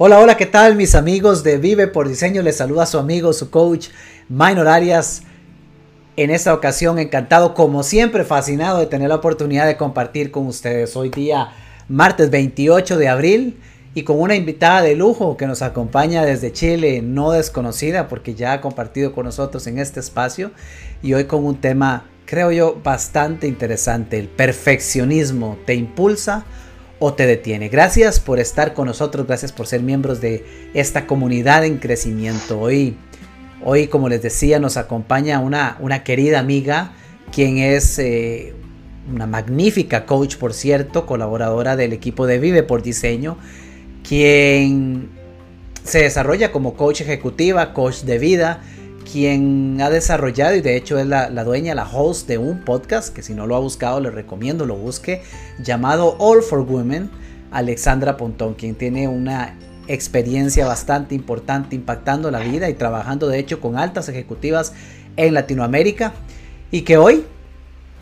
Hola, hola, ¿qué tal mis amigos de Vive por Diseño? Les saluda su amigo, su coach, Minor Arias. En esta ocasión, encantado, como siempre, fascinado de tener la oportunidad de compartir con ustedes. Hoy día, martes 28 de abril, y con una invitada de lujo que nos acompaña desde Chile, no desconocida, porque ya ha compartido con nosotros en este espacio, y hoy con un tema, creo yo, bastante interesante. El perfeccionismo te impulsa o te detiene. Gracias por estar con nosotros, gracias por ser miembros de esta comunidad en crecimiento. Hoy, hoy como les decía, nos acompaña una, una querida amiga, quien es eh, una magnífica coach, por cierto, colaboradora del equipo de Vive por Diseño, quien se desarrolla como coach ejecutiva, coach de vida, quien ha desarrollado y de hecho es la, dueña, la host de un podcast que si no lo ha buscado le recomiendo lo busque, llamado All for Women, Alexandra Pontón, quien tiene una experiencia bastante importante impactando la vida y trabajando de hecho con altas ejecutivas en Latinoamérica y que hoy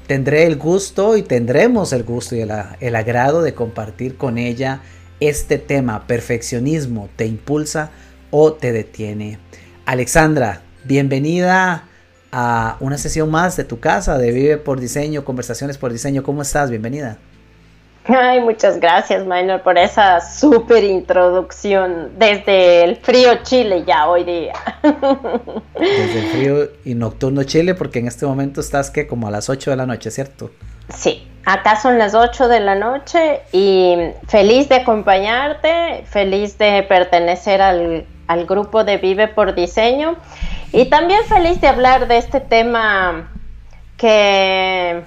tendré el gusto y tendremos el gusto y el, agrado de compartir con ella este tema, perfeccionismo, ¿te impulsa o te detiene? Alexandra, Bienvenida a una sesión más de tu casa, de Vive por Diseño, Conversaciones por Diseño. ¿Cómo estás? Bienvenida. Ay, muchas gracias, Minor, por esa súper introducción desde el frío Chile ya hoy día. Desde el frío y nocturno Chile, porque en este momento estás que como a las 8 de la noche, ¿cierto? Sí, acá son las 8 de la noche y feliz de acompañarte, feliz de pertenecer al, al grupo de Vive por Diseño y también feliz de hablar de este tema que,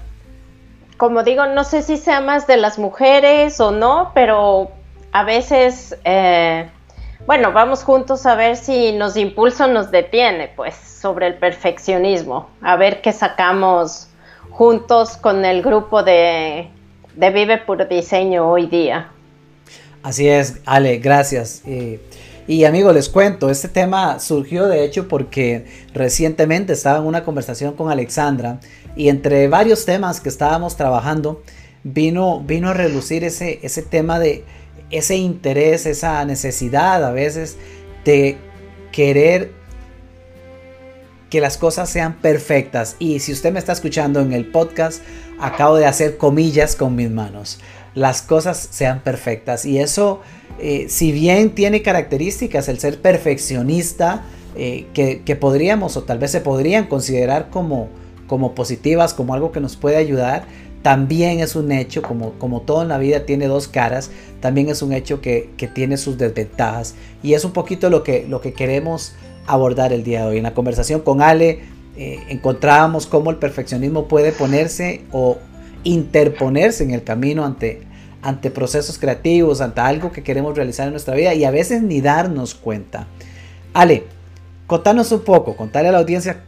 como digo, no sé si sea más de las mujeres o no, pero a veces, eh, bueno, vamos juntos a ver si nos impulsa o nos detiene, pues, sobre el perfeccionismo, a ver qué sacamos juntos con el grupo de, de Vive por Diseño hoy día. Así es, Ale, gracias. Eh, y amigos, les cuento, este tema surgió de hecho porque recientemente estaba en una conversación con Alexandra y entre varios temas que estábamos trabajando vino, vino a relucir ese, ese tema de ese interés, esa necesidad a veces de querer que las cosas sean perfectas. Y si usted me está escuchando en el podcast, acabo de hacer comillas con mis manos. Las cosas sean perfectas. Y eso eh, si bien tiene características el ser perfeccionista, eh, que, podríamos o tal vez se podrían considerar como, como positivas, como algo que nos puede ayudar, también es un hecho, como, como todo en la vida tiene dos caras, también es un hecho que, tiene sus desventajas. Y es un poquito lo que, lo que queremos abordar el día de hoy. En la conversación con Ale eh, encontrábamos cómo el perfeccionismo puede ponerse o interponerse en el camino ante, ante procesos creativos, ante algo que queremos realizar en nuestra vida y a veces ni darnos cuenta. Ale, contanos un poco, contarle a la audiencia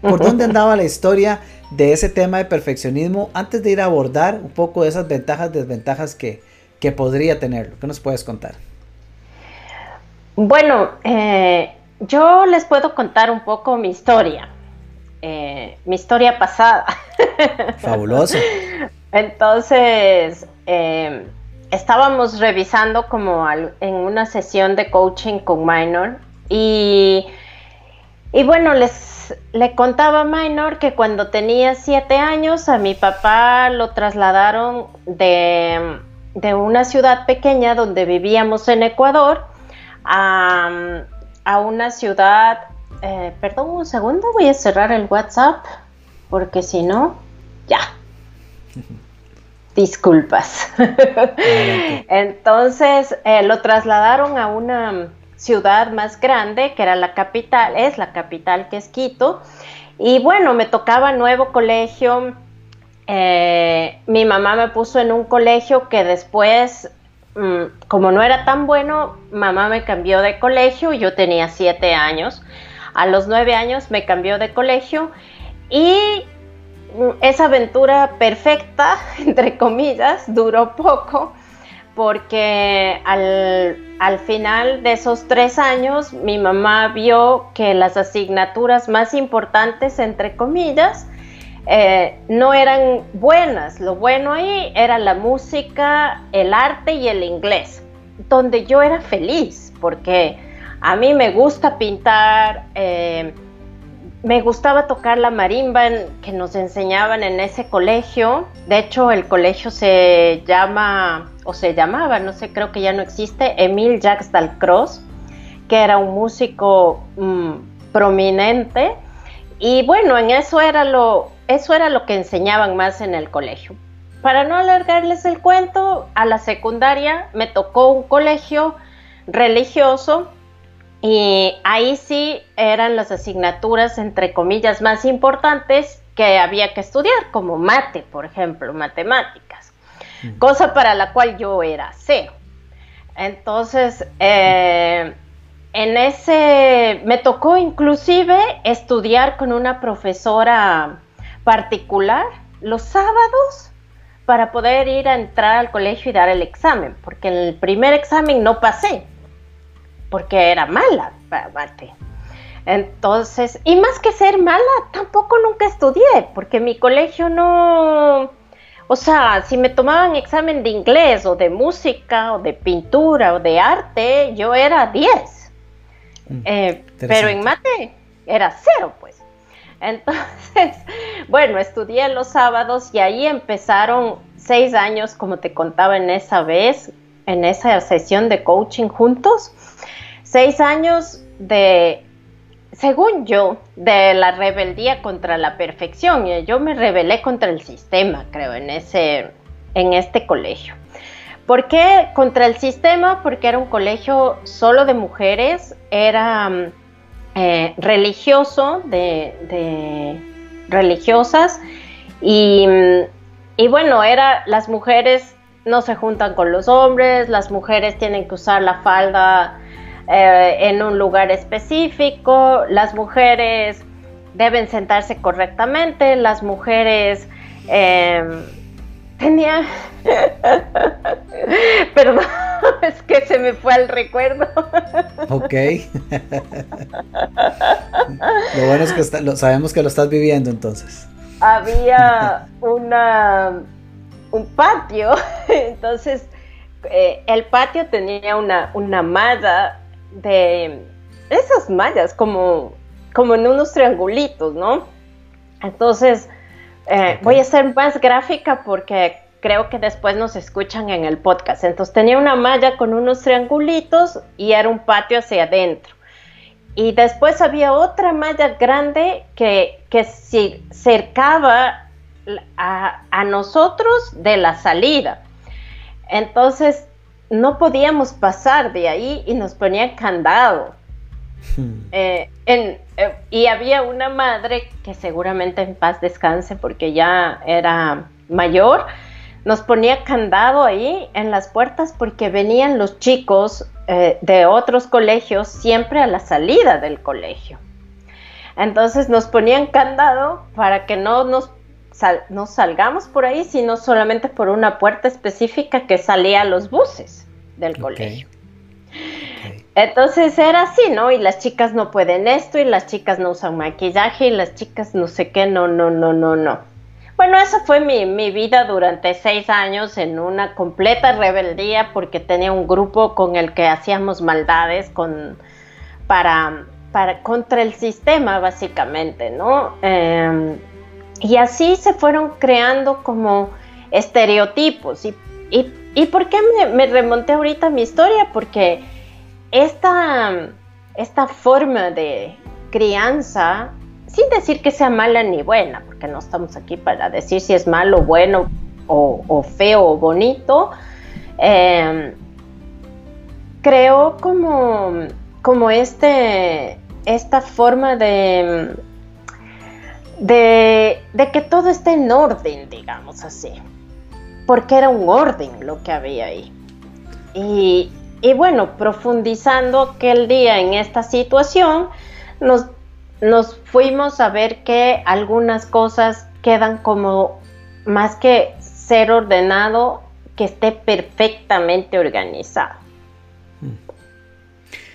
por dónde andaba la historia de ese tema de perfeccionismo antes de ir a abordar un poco de esas ventajas, desventajas que, que podría tenerlo. ¿Qué nos puedes contar? Bueno, eh, yo les puedo contar un poco mi historia, eh, mi historia pasada. Fabuloso. Entonces, em, estábamos revisando como en una sesión de coaching con Minor y, y bueno, les le contaba a Minor que cuando tenía siete años a mi papá lo trasladaron de, de una ciudad pequeña donde vivíamos en Ecuador a, a una ciudad, eh, perdón un segundo, voy a cerrar el WhatsApp porque si no, ya. Disculpas. Entonces eh, lo trasladaron a una ciudad más grande, que era la capital, es la capital que es Quito. Y bueno, me tocaba nuevo colegio. Eh, mi mamá me puso en un colegio que después, mm, como no era tan bueno, mamá me cambió de colegio. Yo tenía siete años. A los nueve años me cambió de colegio y esa aventura perfecta, entre comillas, duró poco porque al, final de esos tres años mi mamá vio que las asignaturas más importantes, entre comillas, eh, no eran buenas. Lo bueno ahí era la música, el arte y el inglés, donde yo era feliz. porque a mí me gusta pintar, eh, me gustaba tocar la marimba que nos enseñaban en ese colegio. De hecho, el colegio se llama, o se llamaba, no sé, creo que ya no existe, Emil Jacques Dalcroze, que era un músico mm, prominente. Y bueno, en eso era lo, eso era lo que enseñaban más en el colegio. Para no alargarles el cuento, a la secundaria me tocó un colegio religioso y ahí sí eran las asignaturas, entre comillas, más importantes que había que estudiar, como mate, por ejemplo, matemáticas, cosa para la cual yo era cero. Entonces, eh, en ese, me tocó inclusive estudiar con una profesora particular los sábados para poder ir a entrar al colegio y dar el examen, porque en el primer examen no pasé, porque era mala, aparte. Entonces, y más que ser mala, tampoco nunca estudié, porque mi colegio no, o sea, si me tomaban examen de inglés o de música o de pintura o de arte, yo era 10. Mm, eh, pero en mate era cero, pues. Entonces, bueno, estudié los sábados y ahí empezaron seis años, como te contaba en esa vez, en esa sesión de coaching juntos seis años de, según yo, de la rebeldía contra la perfección. Yo me rebelé contra el sistema, creo, en, ese, en este colegio. ¿Por qué contra el sistema? Porque era un colegio solo de mujeres, era eh, religioso, de, religiosas, y, y, bueno, era las mujeres no se juntan con los hombres, las mujeres tienen que usar la falda eh, en un lugar específico, las mujeres deben sentarse correctamente, las mujeres eh, tenía, perdón, es que se me fue al recuerdo. ok. lo bueno es que sabemos que lo estás viviendo entonces. Había una un patio, entonces eh, el patio tenía una, una malla de esas mallas, como, como en unos triangulitos, ¿no? Entonces, eh, voy a ser más gráfica porque creo que después nos escuchan en el podcast. Entonces tenía una malla con unos triangulitos y era un patio hacia adentro. Y después había otra malla grande que, que cercaba a, a nosotros de la salida. Entonces no podíamos pasar de ahí y nos ponían candado. Hmm. Eh, eh, y había una madre que seguramente en paz descanse porque ya era mayor, nos ponía candado ahí en las puertas porque venían los chicos eh, de otros colegios siempre a la salida del colegio. Entonces nos ponían candado para que no nos, nos salgamos por ahí, sino solamente por una puerta específica que salía a los buses del colegio. Entonces era así, ¿no? Y las chicas no pueden esto, y las chicas no usan maquillaje, y las chicas no sé qué, no, no, no, no, no. Bueno, esa fue mi, vida durante seis años en una completa rebeldía porque tenía un grupo con el que hacíamos maldades con, para, para, contra el sistema, básicamente, ¿no? Em, y así se fueron creando como estereotipos y, y ¿Y por qué me, remonté ahorita a mi historia? Porque esta, esta forma de crianza, sin decir que sea mala ni buena, porque no estamos aquí para decir si es malo, bueno o, feo o bonito, em, creo como, como este, esta forma de, de, que todo esté en orden, digamos así porque era un orden lo que había ahí. Y, bueno, profundizando aquel día en esta situación, nos, nos fuimos a ver que algunas cosas quedan como más que ser ordenado, que esté perfectamente organizado. Hmm.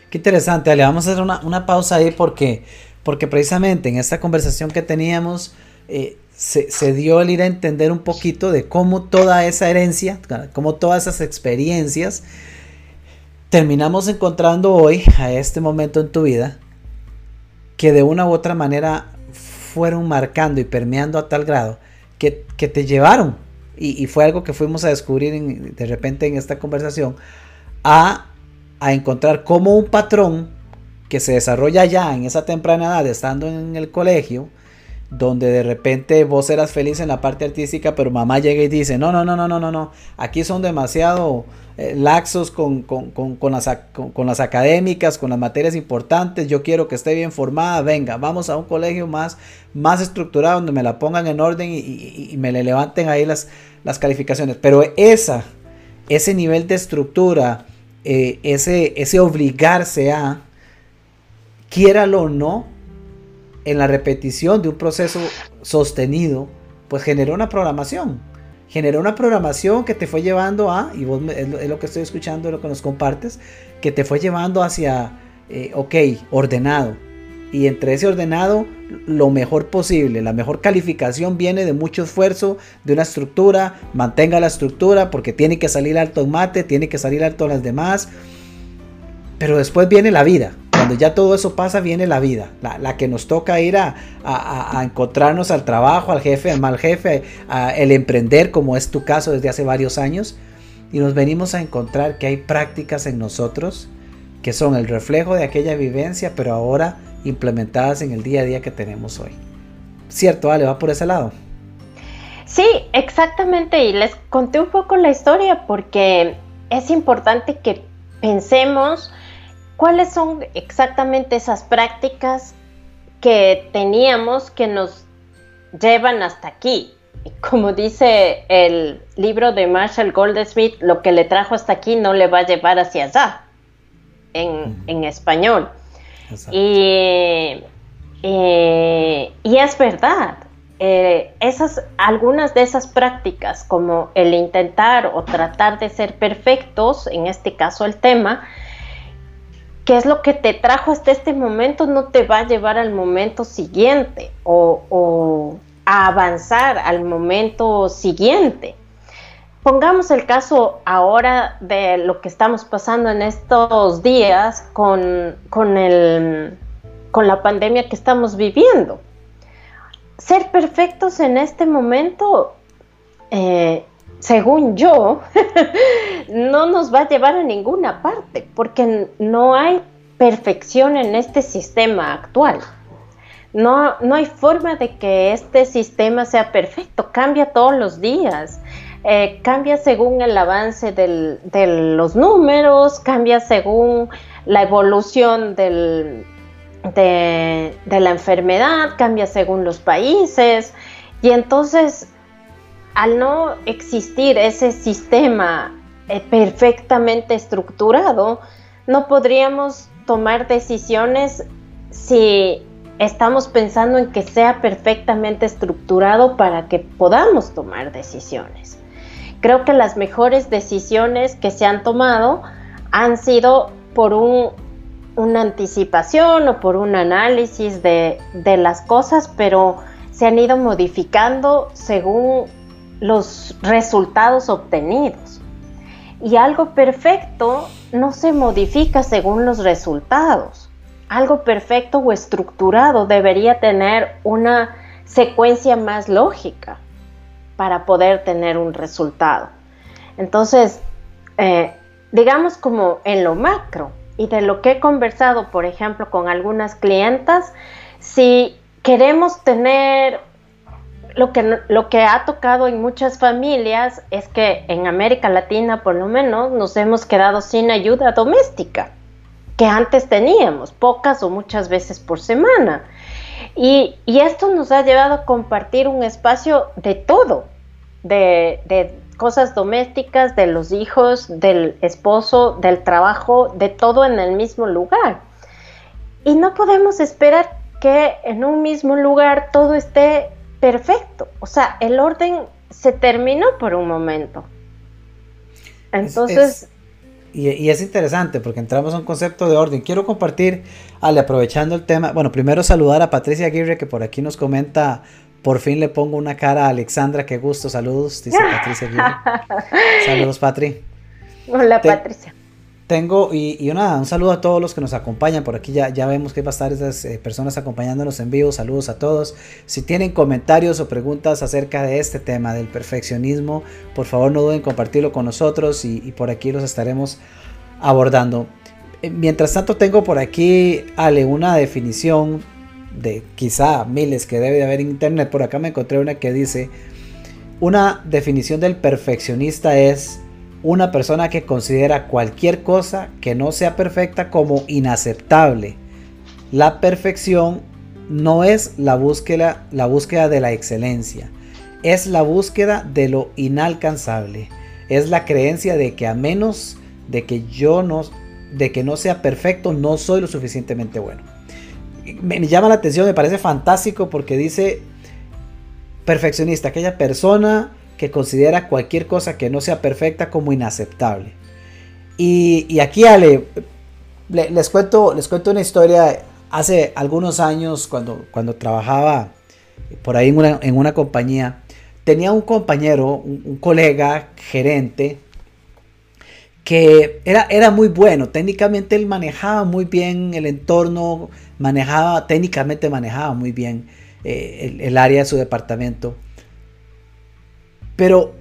Qué interesante, Ale. Vamos a hacer una, pausa ahí porque, porque precisamente en esta conversación que teníamos, eh, se, dio el ir a entender un poquito de cómo toda esa herencia, cómo todas esas experiencias terminamos encontrando hoy, a este momento en tu vida, que de una u otra manera fueron marcando y permeando a tal grado que, te llevaron, y, fue algo que fuimos a descubrir de repente en esta conversación, a, a encontrar como un patrón que se desarrolla ya en esa temprana edad, estando en el colegio, donde de repente vos eras feliz en la parte artística, pero mamá llega y dice, no, no, no, no, no, no, no, aquí son demasiado eh, laxos con, con, con, las, con, las académicas, con las materias importantes, yo quiero que esté bien formada, venga, vamos a un colegio más, más estructurado, donde me la pongan en orden y, me le levanten ahí las, las calificaciones. Pero esa, ese nivel de estructura, eh, ese, ese obligarse a, quiéralo o no, en la repetición de un proceso sostenido, pues generó una programación. Generó una programación que te fue llevando a, y vos es lo, que estoy escuchando, lo que nos compartes, que te fue llevando hacia, eh, ok, ordenado. Y entre ese ordenado, lo mejor posible. La mejor calificación viene de mucho esfuerzo, de una estructura. Mantenga la estructura porque tiene que salir alto en mate, tiene que salir alto en las demás. Pero después viene la vida. Cuando ya todo eso pasa, viene la vida, la, que nos toca ir a, encontrarnos al trabajo, al jefe, al mal jefe, el emprender, como es tu caso desde hace varios años, y nos venimos a encontrar que hay prácticas en nosotros que son el reflejo de aquella vivencia, pero ahora implementadas en el día a día que tenemos hoy. ¿Cierto, Ale? ¿Va por ese lado? Sí, exactamente. Y les conté un poco la historia porque es importante que pensemos ¿Cuáles son exactamente esas prácticas que teníamos que nos llevan hasta aquí? Como dice el libro de Marshall Goldsmith, lo que le trajo hasta aquí no le va a llevar hacia allá, en, español. Y, y, es verdad, eh, esas, algunas de esas prácticas, como el intentar o tratar de ser perfectos, en este caso el tema, qué es lo que te trajo hasta este momento no te va a llevar al momento siguiente o, a avanzar al momento siguiente. Pongamos el caso ahora de lo que estamos pasando en estos días con, con, con la pandemia que estamos viviendo. Ser perfectos en este momento eh, según yo, no nos va a llevar a ninguna parte, porque no hay perfección en este sistema actual. No, no hay forma de que este sistema sea perfecto, cambia todos los días. Eh, cambia según el avance de los números, cambia según la evolución de, de, la enfermedad, cambia según los países. Y entonces al no existir ese sistema eh, perfectamente estructurado, no podríamos tomar decisiones si estamos pensando en que sea perfectamente estructurado para que podamos tomar decisiones. Creo que las mejores decisiones que se han tomado han sido por una anticipación o por un análisis de las cosas, pero se han ido modificando según los resultados obtenidos. Y algo perfecto no se modifica según los resultados. Algo perfecto o estructurado debería tener una secuencia más lógica para poder tener un resultado. Entonces, eh, digamos como en lo macro y de lo que he conversado, por ejemplo, con algunas clientas, si queremos tener lo que, lo que ha tocado en muchas familias es que en América Latina, por lo menos, nos hemos quedado sin ayuda doméstica, que antes teníamos, pocas o muchas veces por semana. Y, esto nos ha llevado a compartir un espacio de todo, de, de cosas domésticas, de los hijos, del esposo, del trabajo, de todo en el mismo lugar. Y no podemos esperar que en un mismo lugar todo esté perfecto. O sea, el orden se terminó por un momento. Entonces... y, es interesante porque entramos a un concepto de orden. Quiero compartir, Ale, aprovechando el tema, bueno, primero saludar a Patricia Aguirre que por aquí nos comenta, por fin le pongo una cara a Alexandra, qué gusto, saludos, dice Patricia Aguirre. saludos, Patri. Hola, Patricia. Tengo, y, un saludo a todos los que nos acompañan por aquí. Ya, ya vemos que hay bastantes eh, personas acompañándonos en vivo. Saludos a todos. Si tienen comentarios o preguntas acerca de este tema del perfeccionismo, por favor no duden en compartirlo con nosotros y, por aquí los estaremos abordando. Eh, mientras tanto, tengo por aquí, Ale, una definición de quizá miles que debe de haber en internet. Por acá me encontré una que dice: Una definición del perfeccionista es una persona que considera cualquier cosa que no sea perfecta como inaceptable. La perfección no es la búsqueda, la búsqueda de la excelencia, es la búsqueda de lo inalcanzable. Es la creencia de que a menos de que yo no, de que no sea perfecto, no soy lo suficientemente bueno. Me llama la atención, me parece fantástico porque dice perfeccionista, aquella persona que considera cualquier cosa que no sea perfecta como inaceptable. Y, aquí, Ale, les, cuento, les cuento una historia. Hace algunos años, cuando, cuando trabajaba por ahí en una, compañía, tenía un compañero, un, colega, gerente, que era, era, muy bueno. Técnicamente él manejaba muy bien el entorno, manejaba, técnicamente manejaba muy bien eh, el, área de su departamento. Pero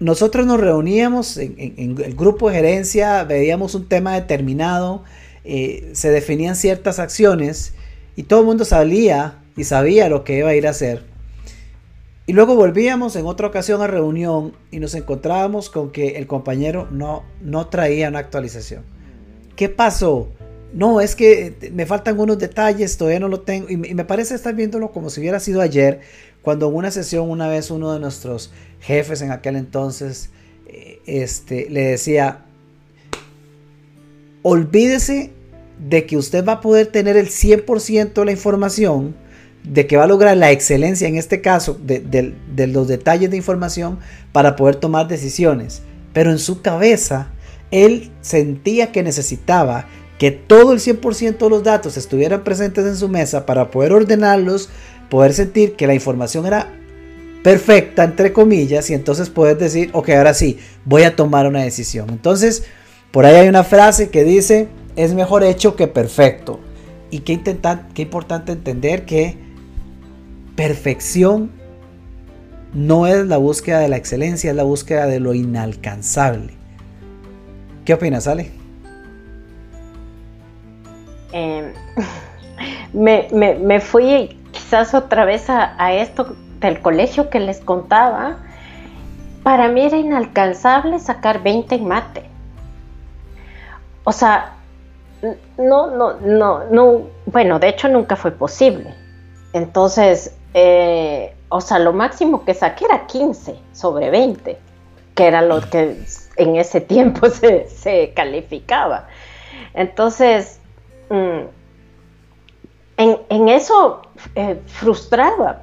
nosotros nos reuníamos en, el grupo de gerencia, veíamos un tema determinado, eh, se definían ciertas acciones y todo el mundo salía y sabía lo que iba a ir a hacer. Y luego volvíamos en otra ocasión a reunión y nos encontrábamos con que el compañero no, no traía una actualización. ¿Qué pasó? No, es que me faltan unos detalles, todavía no lo tengo. Y me parece estar viéndolo como si hubiera sido ayer, cuando en una sesión una vez uno de nuestros jefes en aquel entonces eh, este, le decía, olvídese de que usted va a poder tener el 100% de la información, de que va a lograr la excelencia en este caso, de, de los detalles de información para poder tomar decisiones. Pero en su cabeza, él sentía que necesitaba que todo el 100% de los datos estuvieran presentes en su mesa para poder ordenarlos, poder sentir que la información era perfecta, entre comillas, y entonces puedes decir, ok, ahora sí, voy a tomar una decisión. Entonces, por ahí hay una frase que dice, es mejor hecho que perfecto. Y qué, qué importante entender que perfección no es la búsqueda de la excelencia, es la búsqueda de lo inalcanzable. ¿Qué opinas, Ale? Em, me, fui quizás otra vez a esto del colegio que les contaba, para mí era inalcanzable sacar 20 en mate. O sea, no, no, no, no, bueno, de hecho nunca fue posible. Entonces, eh, o sea, lo máximo que saqué era 15 sobre 20, que era lo que en ese tiempo se, calificaba. Entonces, mm, en, eso eh, frustraba,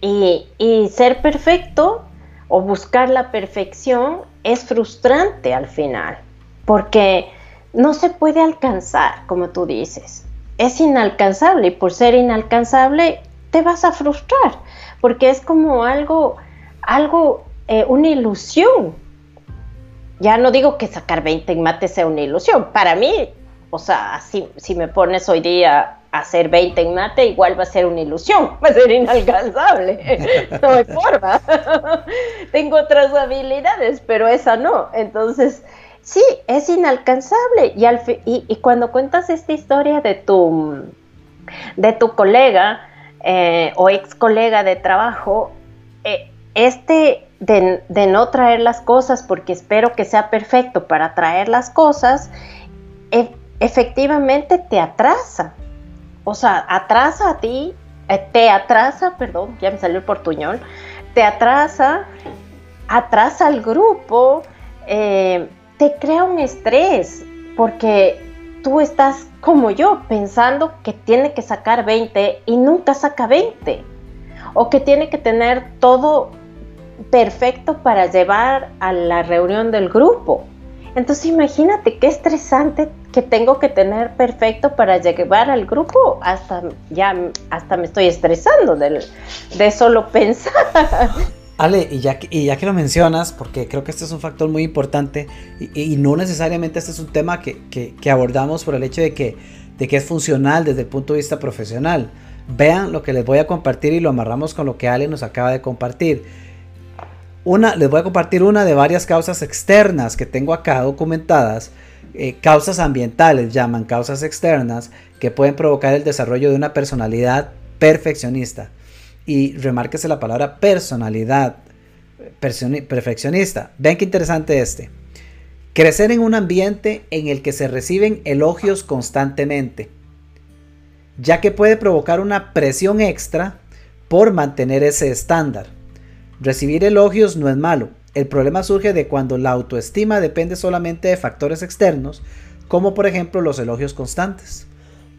y, ser perfecto o buscar la perfección es frustrante al final, porque no se puede alcanzar, como tú dices. Es inalcanzable y por ser inalcanzable te vas a frustrar, porque es como algo, algo, eh, una ilusión. Ya no digo que sacar 20 en mate sea una ilusión. Para mí, o sea, si, si me pones hoy día hacer 20 en mate igual va a ser una ilusión, va a ser inalcanzable, no hay forma. Tengo otras habilidades, pero esa no. Entonces, sí, es inalcanzable. Y, al y, cuando cuentas esta historia de tu, de tu colega eh, o ex colega de trabajo, eh, este de, de no traer las cosas porque espero que sea perfecto para traer las cosas, e, efectivamente te atrasa o sea, atrasa a ti, eh, te atrasa, perdón, ya me salió el portuñol, te atrasa, atrasa al grupo, eh, te crea un estrés, porque tú estás como yo, pensando que tiene que sacar 20 y nunca saca 20, o que tiene que tener todo perfecto para llevar a la reunión del grupo. Entonces imagínate qué estresante que tengo que tener perfecto para llevar al grupo, hasta ya hasta me estoy estresando de, de solo pensar. Ale, y ya, que, y ya que lo mencionas, porque creo que este es un factor muy importante y, no necesariamente este es un tema que, que, abordamos por el hecho de que, de que es funcional desde el punto de vista profesional. Vean lo que les voy a compartir y lo amarramos con lo que Ale nos acaba de compartir. Una, les voy a compartir una de varias causas externas que tengo acá documentadas. Eh, causas ambientales llaman causas externas que pueden provocar el desarrollo de una personalidad perfeccionista y remárquese la palabra personalidad perfeccionista. Vean qué interesante este. Crecer en un ambiente en el que se reciben elogios constantemente, ya que puede provocar una presión extra por mantener ese estándar. Recibir elogios no es malo. El problema surge de cuando la autoestima depende solamente de factores externos, como por ejemplo los elogios constantes.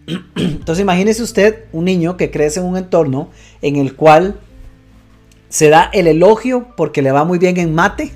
Entonces imagínese usted un niño que crece en un entorno en el cual se da el elogio porque le va muy bien en mate.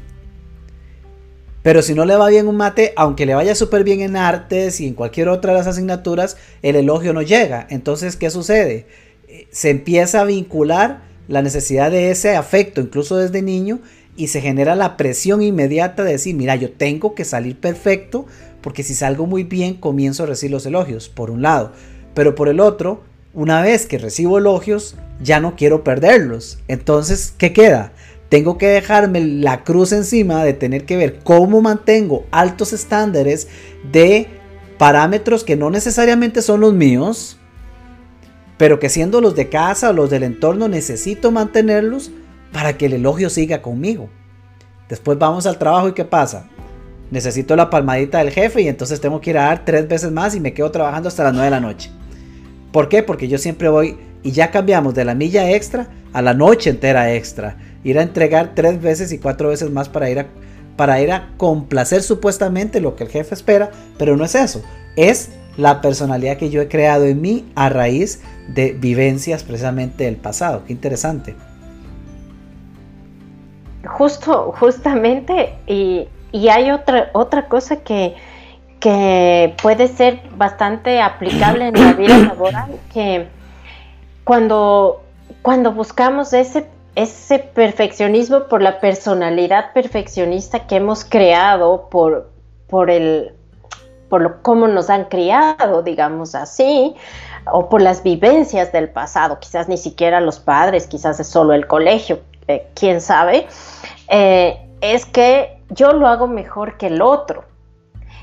Pero si no le va bien en mate, aunque le vaya súper bien en artes y en cualquier otra de las asignaturas, el elogio no llega. Entonces, ¿qué sucede? Eh, se empieza a vincular la necesidad de ese afecto, incluso desde niño, y se genera la presión inmediata de decir, mira, yo tengo que salir perfecto porque si salgo muy bien comienzo a recibir los elogios, por un lado. Pero por el otro, una vez que recibo elogios, ya no quiero perderlos. Entonces, ¿qué queda? Tengo que dejarme la cruz encima de tener que ver cómo mantengo altos estándares de parámetros que no necesariamente son los míos, pero que siendo los de casa o los del entorno necesito mantenerlos para que el elogio siga conmigo. Después vamos al trabajo y ¿qué pasa? necesito la palmadita del jefe y entonces tengo que ir a dar tres veces más y me quedo trabajando hasta las 9 de la noche. ¿Por qué? Porque yo siempre voy y ya cambiamos de la milla extra a la noche entera extra. Ir a entregar tres veces y cuatro veces más para ir a, para ir a complacer supuestamente lo que el jefe espera, pero no es eso. Es la personalidad que yo he creado en mí a raíz de vivencias precisamente del pasado. Qué interesante. Justo, justamente, y y hay otra, otra cosa que, puede ser bastante aplicable en la vida laboral, que cuando, cuando buscamos ese, ese perfeccionismo por la personalidad perfeccionista que hemos creado por, por el por lo, cómo nos han criado, digamos así, o por las vivencias del pasado, quizás ni siquiera los padres, quizás es solo el colegio, eh, quién sabe, eh, es que yo lo hago mejor que el otro.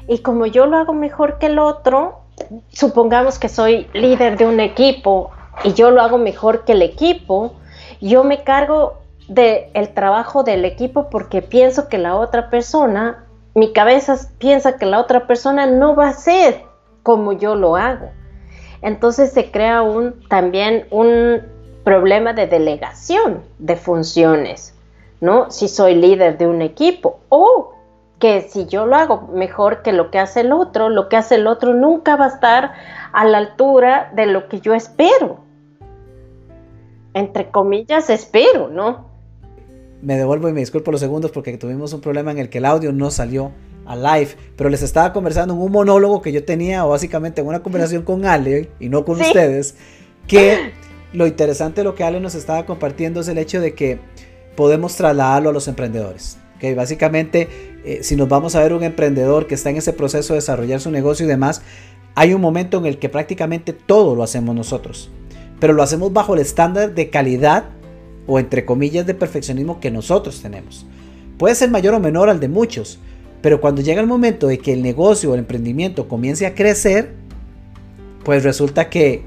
Y como yo lo hago mejor que el otro, supongamos que soy líder de un equipo y yo lo hago mejor que el equipo, yo me cargo del trabajo del equipo porque pienso que la otra persona, mi cabeza piensa que la otra persona no va a ser como yo lo hago. Entonces se crea un, también un problema de delegación de funciones. ¿no? Si soy líder de un equipo o que si yo lo hago mejor que lo que hace el otro, lo que hace el otro nunca va a estar a la altura de lo que yo espero. Entre comillas, espero, ¿no? Me devuelvo y me disculpo los segundos porque tuvimos un problema en el que el audio no salió a live, pero les estaba conversando en un monólogo que yo tenía, o básicamente en una conversación con Ale y no con ustedes, que lo interesante de lo que Ale nos estaba compartiendo es el hecho de que podemos trasladarlo a los emprendedores. que Básicamente, eh, si nos vamos a ver un emprendedor que está en ese proceso de desarrollar su negocio y demás, hay un momento en el que prácticamente todo lo hacemos nosotros, pero lo hacemos bajo el estándar de calidad o entre comillas de perfeccionismo que nosotros tenemos. Puede ser mayor o menor al de muchos, pero cuando llega el momento de que el negocio o el emprendimiento comience a crecer, pues resulta que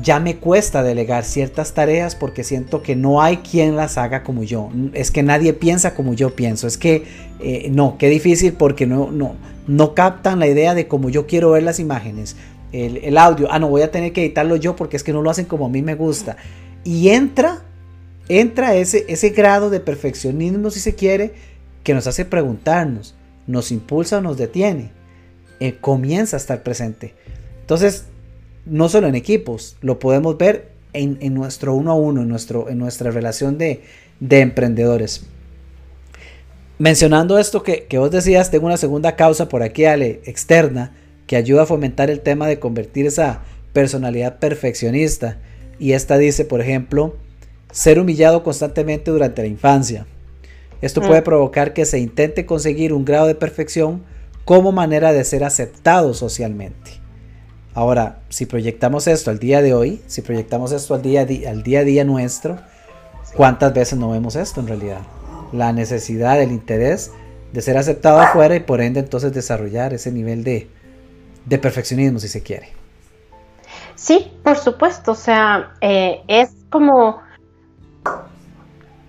ya me cuesta delegar ciertas tareas porque siento que no hay quien las haga como yo. Es que nadie piensa como yo pienso. Es que eh, no, qué difícil porque no, no, no captan la idea de cómo yo quiero ver las imágenes. El, audio, ah, no, voy a tener que editarlo yo porque es que no lo hacen como a mí me gusta. Y entra, entra ese, ese grado de perfeccionismo, si se quiere, que nos hace preguntarnos, nos impulsa o nos detiene. Eh, comienza a estar presente. Entonces, no solo en equipos, lo podemos ver en, nuestro uno a uno, en, nuestro, en nuestra relación de, emprendedores. Mencionando esto que, que, vos decías, tengo una segunda causa por aquí, Ale, externa, que ayuda a fomentar el tema de convertir esa personalidad perfeccionista. Y esta dice, por ejemplo, ser humillado constantemente durante la infancia. Esto puede mm. provocar que se intente conseguir un grado de perfección como manera de ser aceptado socialmente. Ahora, si proyectamos esto al día de hoy, si proyectamos esto al día, al día a día nuestro, ¿cuántas veces no vemos esto en realidad? La necesidad, el interés de ser aceptado afuera y por ende entonces desarrollar ese nivel de, de perfeccionismo, si se quiere. Sí, por supuesto, o sea, eh, es como,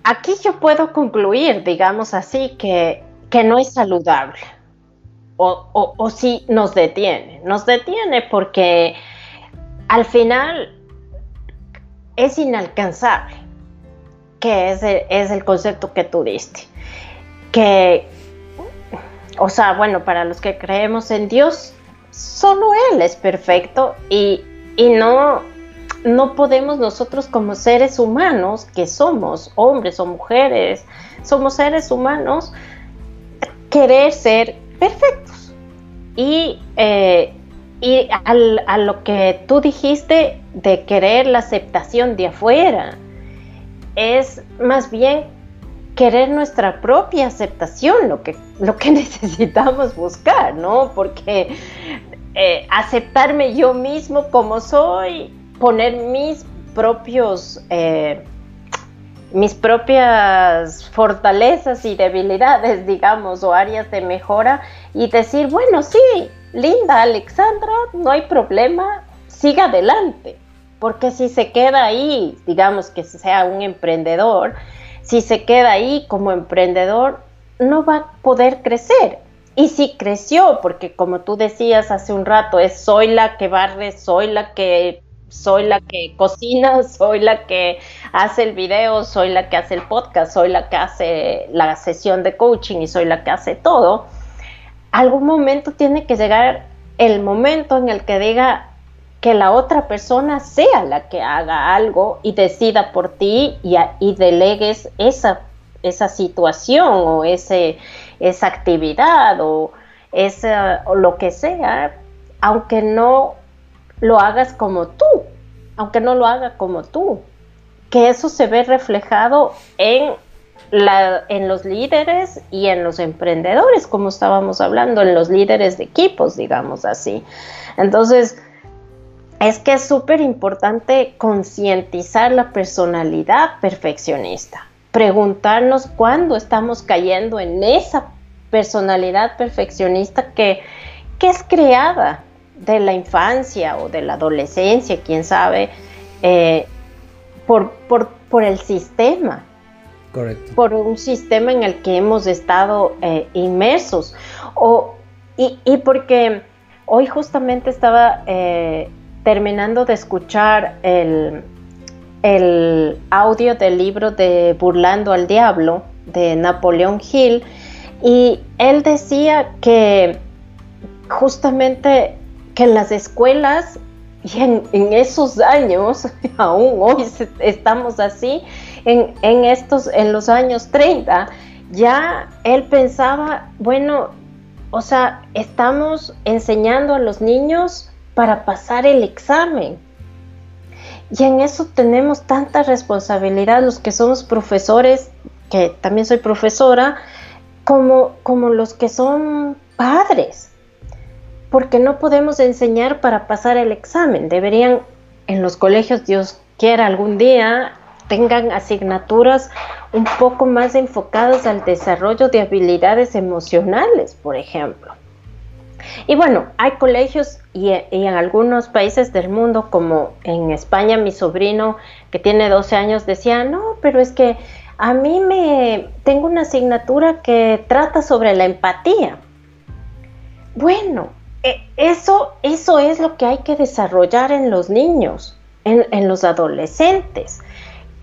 aquí yo puedo concluir, digamos así, que, que no es saludable. O, o, sí nos detiene, nos detiene porque al final es inalcanzable, que es es el concepto que tú diste. Que, o sea, bueno, para los que creemos en Dios, solo Él es perfecto y, no, no podemos nosotros como seres humanos, que somos hombres o mujeres, somos seres humanos, querer ser perfectos. Y, eh, y a lo que tú dijiste de querer la aceptación de afuera, es más bien querer nuestra propia aceptación, lo que, lo que necesitamos buscar, ¿no? Porque eh, aceptarme yo mismo como soy, poner mis propios, eh, mis propias fortalezas y debilidades, digamos, o áreas de mejora y decir, bueno, sí, linda Alexandra, no hay problema, siga adelante. Porque si se queda ahí, digamos que sea un emprendedor, si se queda ahí como emprendedor, no va a poder crecer. Y si creció, porque como tú decías hace un rato, es soy la que barre, soy la que soy la que cocina, soy la que hace el video, soy la que hace el podcast, soy la que hace la sesión de coaching y soy la que hace todo. Algún momento tiene que llegar el momento en el que diga, que la otra persona sea la que haga algo y decida por ti y, delegues esa, esa situación o ese, esa actividad o, esa, o lo que sea, aunque no lo hagas como tú, aunque no lo haga como tú, que eso se ve reflejado en, la, en los líderes y en los emprendedores, como estábamos hablando, en los líderes de equipos, digamos así. Entonces, es que es súper importante concientizar la personalidad perfeccionista, preguntarnos cuándo estamos cayendo en esa personalidad perfeccionista que, es creada de la infancia o de la adolescencia, quién sabe, eh, por, el sistema. Correcto. Por un sistema en el que hemos estado eh, inmersos. O, y, porque hoy justamente estaba eh, terminando de escuchar el, audio del libro de Burlando al Diablo de Napoleón Hill y él decía que justamente que en las escuelas y en, esos años, aún hoy estamos así, en, en, estos, en los años 30, ya él pensaba, bueno, o sea, estamos enseñando a los niños para pasar el examen. Y en eso tenemos tanta responsabilidad los que somos profesores, que también soy profesora, como, como los que son padres. Porque no podemos enseñar para pasar el examen. Deberían en los colegios, Dios quiera, algún día tengan asignaturas un poco más enfocadas al desarrollo de habilidades emocionales, por ejemplo. Y bueno, hay colegios y, en algunos países del mundo, como en España, mi sobrino que tiene 12 años decía, no, pero es que a mí me tengo una asignatura que trata sobre la empatía. Bueno, e, eso, eso es lo que hay que desarrollar en los niños, en, en los adolescentes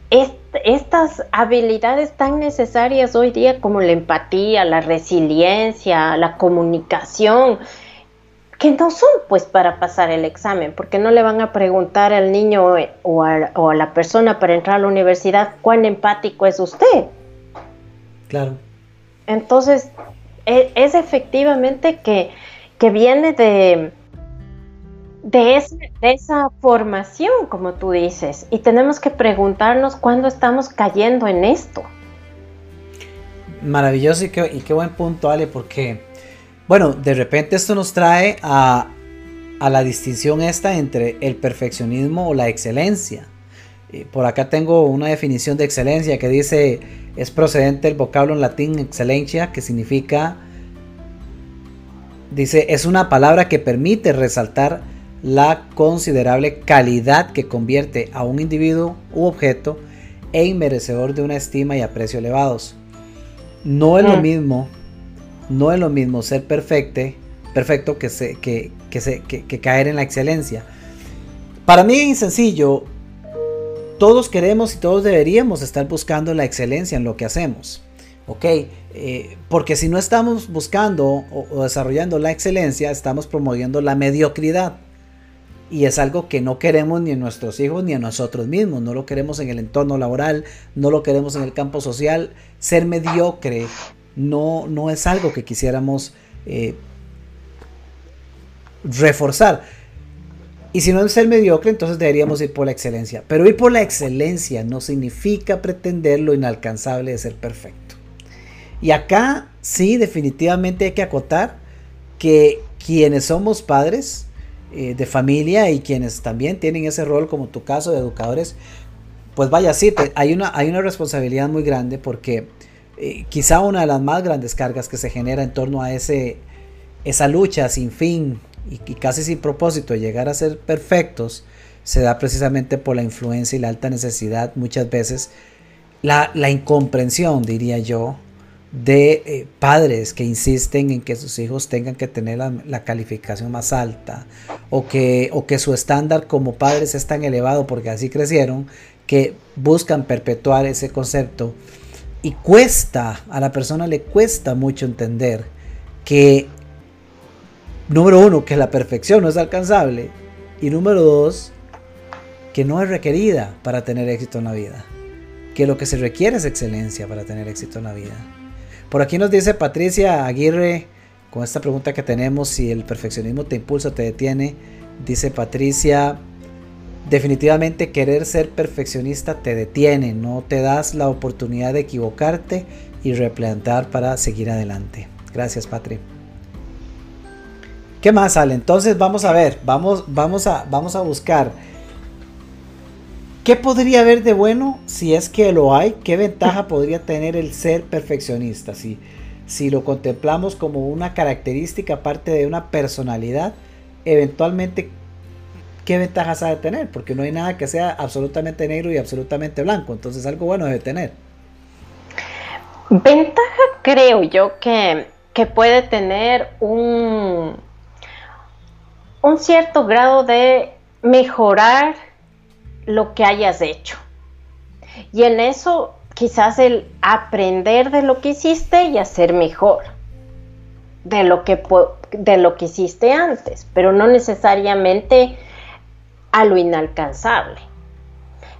estas habilidades tan necesarias hoy día como la empatía, la resiliencia, la comunicación, que no son pues para pasar el examen, porque no le van a preguntar al niño o a, la persona para entrar a la universidad cuán empático es usted. Claro. Entonces, e, es, efectivamente que, que viene de, de, esa formación, como tú dices, y tenemos que preguntarnos cuándo estamos cayendo en esto. Maravilloso y qué, y qué buen punto, Ale, porque, bueno, de repente esto nos trae a, a la distinción esta entre el perfeccionismo o la excelencia. Por acá tengo una definición de excelencia que dice es procedente del vocablo en latín excelencia, que significa, dice, es una palabra que permite resaltar la considerable calidad que convierte a un individuo u objeto en merecedor de una estima y aprecio elevados. No es lo mm. mismo, no es lo mismo ser perfecto, perfecto que, se, que, que, caer en la excelencia. Para mí es sencillo, todos queremos y todos deberíamos estar buscando la excelencia en lo que hacemos. ¿ok? Eh, porque si no estamos buscando o, desarrollando la excelencia, estamos promoviendo la mediocridad. Y es algo que no queremos ni en nuestros hijos ni en nosotros mismos. No lo queremos en el entorno laboral, no lo queremos en el campo social. Ser mediocre no, no es algo que quisiéramos eh, reforzar. Y si no es ser mediocre, entonces deberíamos ir por la excelencia. Pero ir por la excelencia no significa pretender lo inalcanzable de ser perfecto. Y acá sí, definitivamente hay que acotar que quienes somos padres, eh, de familia y quienes también tienen ese rol, como tu caso, de educadores, pues vaya, sí, hay, una, hay una responsabilidad muy grande porque eh, quizá una de las más grandes cargas que se genera en torno a ese, esa lucha sin fin y, casi sin propósito de llegar a ser perfectos, se da precisamente por la influencia y la alta necesidad, muchas veces la, la incomprensión, diría yo, de eh, padres que insisten en que sus hijos tengan que tener la, calificación más alta o que, o que su estándar como padres es tan elevado porque así crecieron que buscan perpetuar ese concepto y cuesta, a la persona le cuesta mucho entender que, número uno, que la perfección no es alcanzable y número dos, que no es requerida para tener éxito en la vida, que lo que se requiere es excelencia para tener éxito en la vida. Por aquí nos dice Patricia Aguirre, con esta pregunta que tenemos, si el perfeccionismo te impulsa o te detiene. Dice Patricia, definitivamente querer ser perfeccionista te detiene, no te das la oportunidad de equivocarte y replantar para seguir adelante. Gracias, Patri. ¿Qué más, Ale? Entonces vamos a ver, vamos, vamos, a, vamos a buscar ¿Qué podría haber de bueno si es que lo hay? ¿Qué ventaja podría tener el ser perfeccionista? Si, si lo contemplamos como una característica parte de una personalidad, eventualmente, ¿qué ventajas ha de tener? Porque no hay nada que sea absolutamente negro y absolutamente blanco. Entonces, algo bueno debe tener. Ventaja creo yo que, que puede tener un, un cierto grado de mejorar lo que hayas hecho. Y en eso quizás el aprender de lo que hiciste y hacer mejor de lo que, de lo que hiciste antes, pero no necesariamente a lo inalcanzable.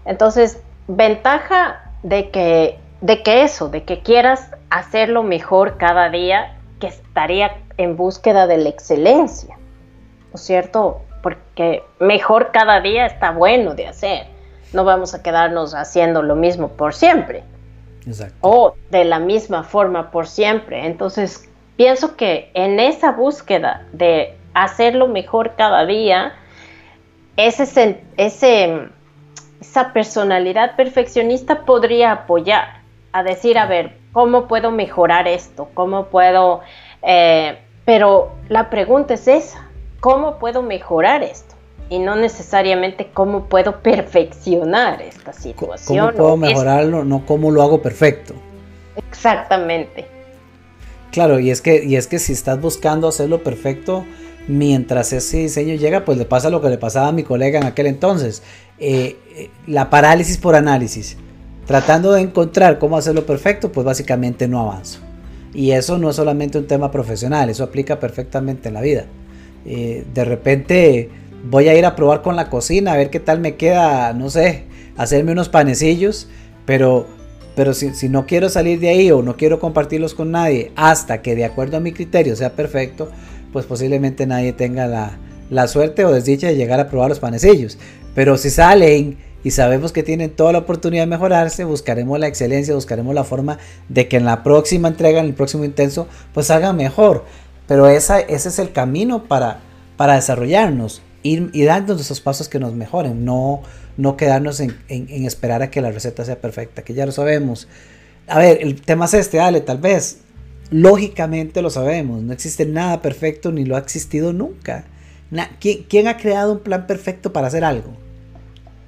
Entonces, ventaja de que, de que eso, de que quieras hacerlo mejor cada día, que estaría en búsqueda de la excelencia, ¿no es cierto? Porque mejor cada día está bueno de hacer. No vamos a quedarnos haciendo lo mismo por siempre. O de la misma forma por siempre. Entonces, pienso que en esa búsqueda de hacerlo mejor cada día, ese, ese, esa personalidad perfeccionista podría apoyar a decir, a ver, ¿cómo puedo mejorar esto? ¿Cómo puedo...? Eh, pero la pregunta es esa, cómo puedo mejorar esto y no necesariamente cómo puedo perfeccionar esta situación. ¿Cómo puedo mejorarlo? No cómo lo hago perfecto. Exactamente. Claro, y es que, y es que si estás buscando hacerlo perfecto, mientras ese diseño llega, pues le pasa lo que le pasaba a mi colega en aquel entonces. Eh, eh, la parálisis por análisis. Tratando de encontrar cómo hacerlo perfecto, pues básicamente no avanzo. Y eso no es solamente un tema profesional, eso aplica perfectamente en la vida. Eh, de repente voy a ir a probar con la cocina, a ver qué tal me queda, no sé, hacerme unos panecillos, pero, pero si, no quiero salir de ahí o no quiero compartirlos con nadie hasta que de acuerdo a mi criterio sea perfecto, pues posiblemente nadie tenga la, la suerte o desdicha de llegar a probar los panecillos. Pero si salen y sabemos que tienen toda la oportunidad de mejorarse, buscaremos la excelencia, buscaremos la forma de que en la próxima entrega, en el próximo intenso, pues haga mejor. Pero esa, ese es el camino para, para desarrollarnos, ir, y dando esos pasos que nos mejoren, no, no quedarnos en, en, esperar a que la receta sea perfecta, que ya lo sabemos. A ver, el tema es este, Ale, tal vez. Lógicamente lo sabemos, no existe nada perfecto ni lo ha existido nunca. ¿quién, ¿Quién ha creado un plan perfecto para hacer algo?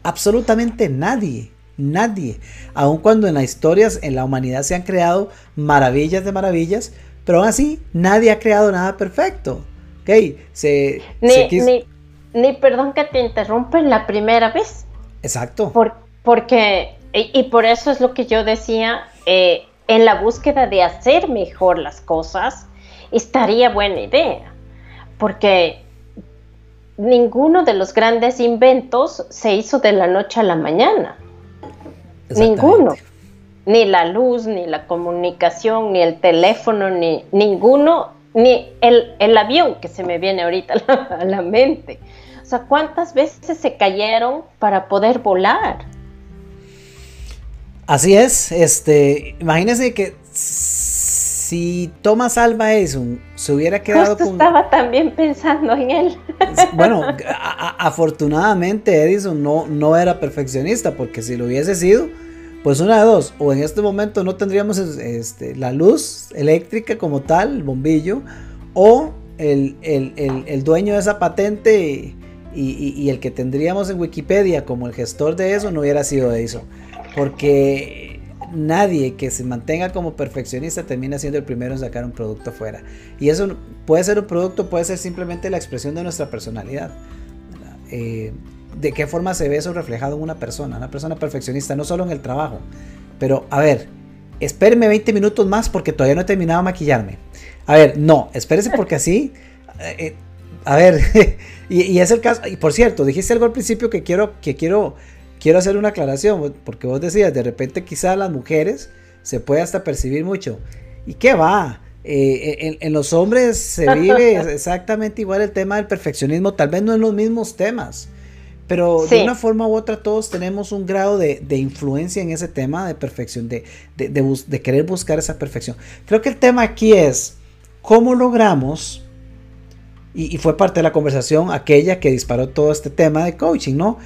Absolutamente nadie. Nadie. Aun cuando en las historias, en la humanidad se han creado maravillas de maravillas, pero aún así nadie ha creado nada perfecto. Okay, se, ni, ni, perdón que te interrumpa la primera vez. Exacto. porque, y, por eso es lo que yo decía, eh, en la búsqueda de hacer mejor las cosas, estaría buena idea. Porque ninguno de los grandes inventos se hizo de la noche a la mañana. Ninguno. Ni la luz, ni la comunicación, ni el teléfono, ni ninguno, ni el, avión que se me viene ahorita a la, mente. O sea, ¿cuántas veces se cayeron para poder volar? Así es, este, imagínense que si Thomas Alva Edison se hubiera quedado Justo estaba también pensando en él. Bueno, afortunadamente Edison no, no era perfeccionista, porque si lo hubiese sido, pues una de dos, o en este momento no tendríamos este, la luz eléctrica como tal, el bombillo, o el, dueño de esa patente y, el que tendríamos en Wikipedia como el gestor de eso no hubiera sido Edison. Porque nadie que se mantenga como perfeccionista termina siendo el primero en sacar un producto fuera. Y eso puede ser un producto, puede ser simplemente la expresión de nuestra personalidad. De qué forma se ve eso reflejado en una persona, una persona perfeccionista, no solo en el trabajo. Pero, a ver, espéreme 20 minutos más porque todavía no he terminado de maquillarme. A ver, no, espérese porque así... Eh, eh, a ver, y, y, es el caso, y por cierto, dijiste algo al principio que quiero, que quiero quiero hacer una aclaración, porque vos decías, de repente quizá las mujeres se puede hasta percibir mucho. ¿Y qué va? Eh, en, los hombres se vive exactamente igual el tema del perfeccionismo, tal vez no en los mismos temas, pero de una forma u otra todos tenemos un grado de, influencia en ese tema de perfección, de, de, querer buscar esa perfección. Creo que el tema aquí es cómo logramos, y, y fue parte de la conversación aquella que disparó todo este tema de coaching, ¿no?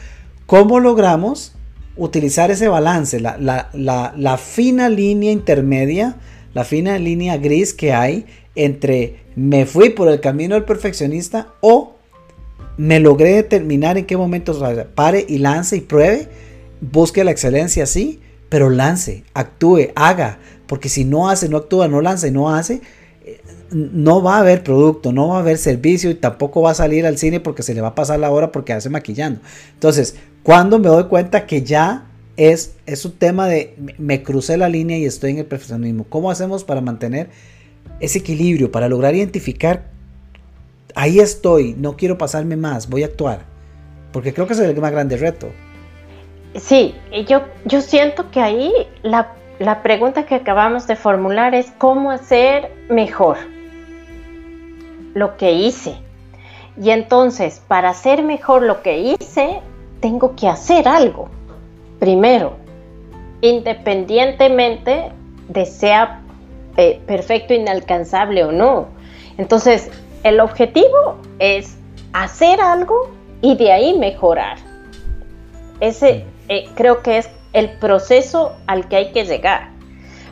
¿Cómo logramos utilizar ese balance, la, fina línea intermedia, la fina línea gris que hay entre me fui por el camino del perfeccionista o me logré determinar en qué momento pare y lance y pruebe, busque la excelencia, sí, pero lance, actúe, haga, porque si no hace, no actúa, no lanza no hace, no va a haber producto, no va a haber servicio y tampoco va a salir al cine porque se le va a pasar la hora porque hace maquillando. Entonces, cuando me doy cuenta que ya es, es un tema de me crucé la línea y estoy en el perfeccionismo. ¿Cómo hacemos para mantener ese equilibrio, para lograr identificar, ahí estoy, no quiero pasarme más, voy a actuar? Porque creo que es el más grande reto. Sí, yo, yo siento que ahí la, la pregunta que acabamos de formular es cómo hacer mejor lo que hice. Y entonces, para hacer mejor lo que hice, tengo que hacer algo. Primero, independientemente de sea eh, perfecto, inalcanzable o no. Entonces, el objetivo es hacer algo y de ahí mejorar. Ese eh, creo que es el proceso al que hay que llegar.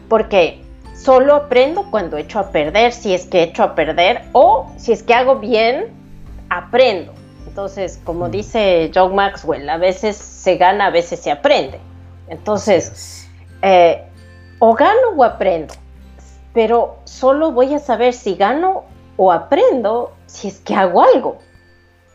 Porque solo aprendo cuando echo a perder, si es que echo a perder, o si es que hago bien, aprendo. Entonces, como mm. dice John Maxwell, a veces se gana, a veces se aprende. Entonces, eh, o gano o aprendo, pero solo voy a saber si gano o aprendo si es que hago algo.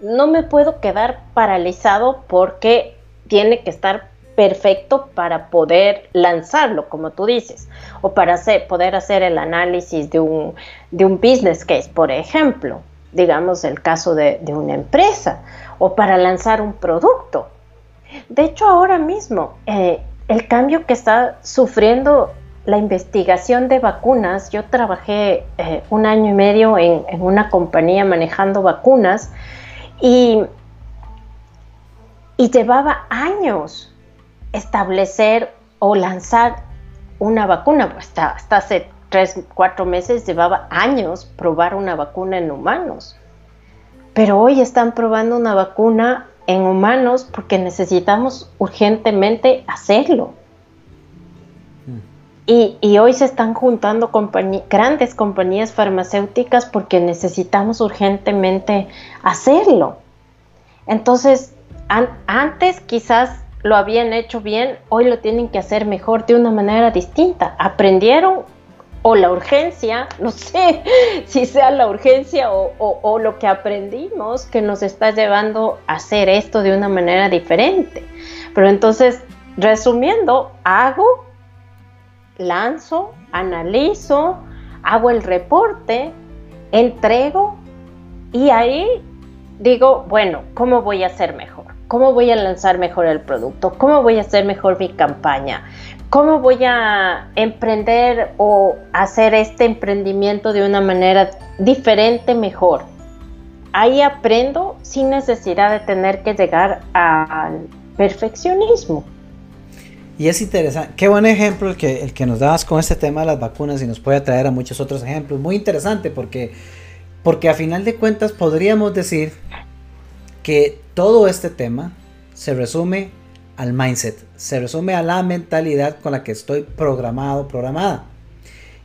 No me puedo quedar paralizado porque tiene que estar perfecto para poder lanzarlo, como tú dices, o para poder hacer el análisis de un, de un business case, por ejemplo, digamos el caso de, una empresa, o para lanzar un producto. De hecho, ahora mismo, eh, el cambio que está sufriendo la investigación de vacunas, yo trabajé eh, un año y medio en, una compañía manejando vacunas, Y, y llevaba años establecer o lanzar una vacuna, hasta, hasta hace tres, cuatro meses llevaba años probar una vacuna en humanos. Pero hoy están probando una vacuna en humanos porque necesitamos urgentemente hacerlo. Y, hoy se están juntando grandes compañías farmacéuticas porque necesitamos urgentemente hacerlo. Entonces, antes quizás lo habían hecho bien, hoy lo tienen que hacer mejor de una manera distinta. Aprendieron o la urgencia, no sé si sea la urgencia o, lo que aprendimos que nos está llevando a hacer esto de una manera diferente. Pero entonces, resumiendo, hago lanzo, analizo, hago el reporte, entrego y ahí digo, bueno, ¿cómo voy a hacer mejor? ¿Cómo voy a lanzar mejor el producto? ¿Cómo voy a hacer mejor mi campaña? ¿Cómo voy a emprender o hacer este emprendimiento de una manera diferente, mejor? Ahí aprendo sin necesidad de tener que llegar al perfeccionismo. Y es interesante, qué buen ejemplo el que, el que nos dabas con este tema de las vacunas y nos puede traer a muchos otros ejemplos. Muy interesante porque, porque a final de cuentas podríamos decir que todo este tema se resume al mindset, se resume a la mentalidad con la que estoy programado, programada.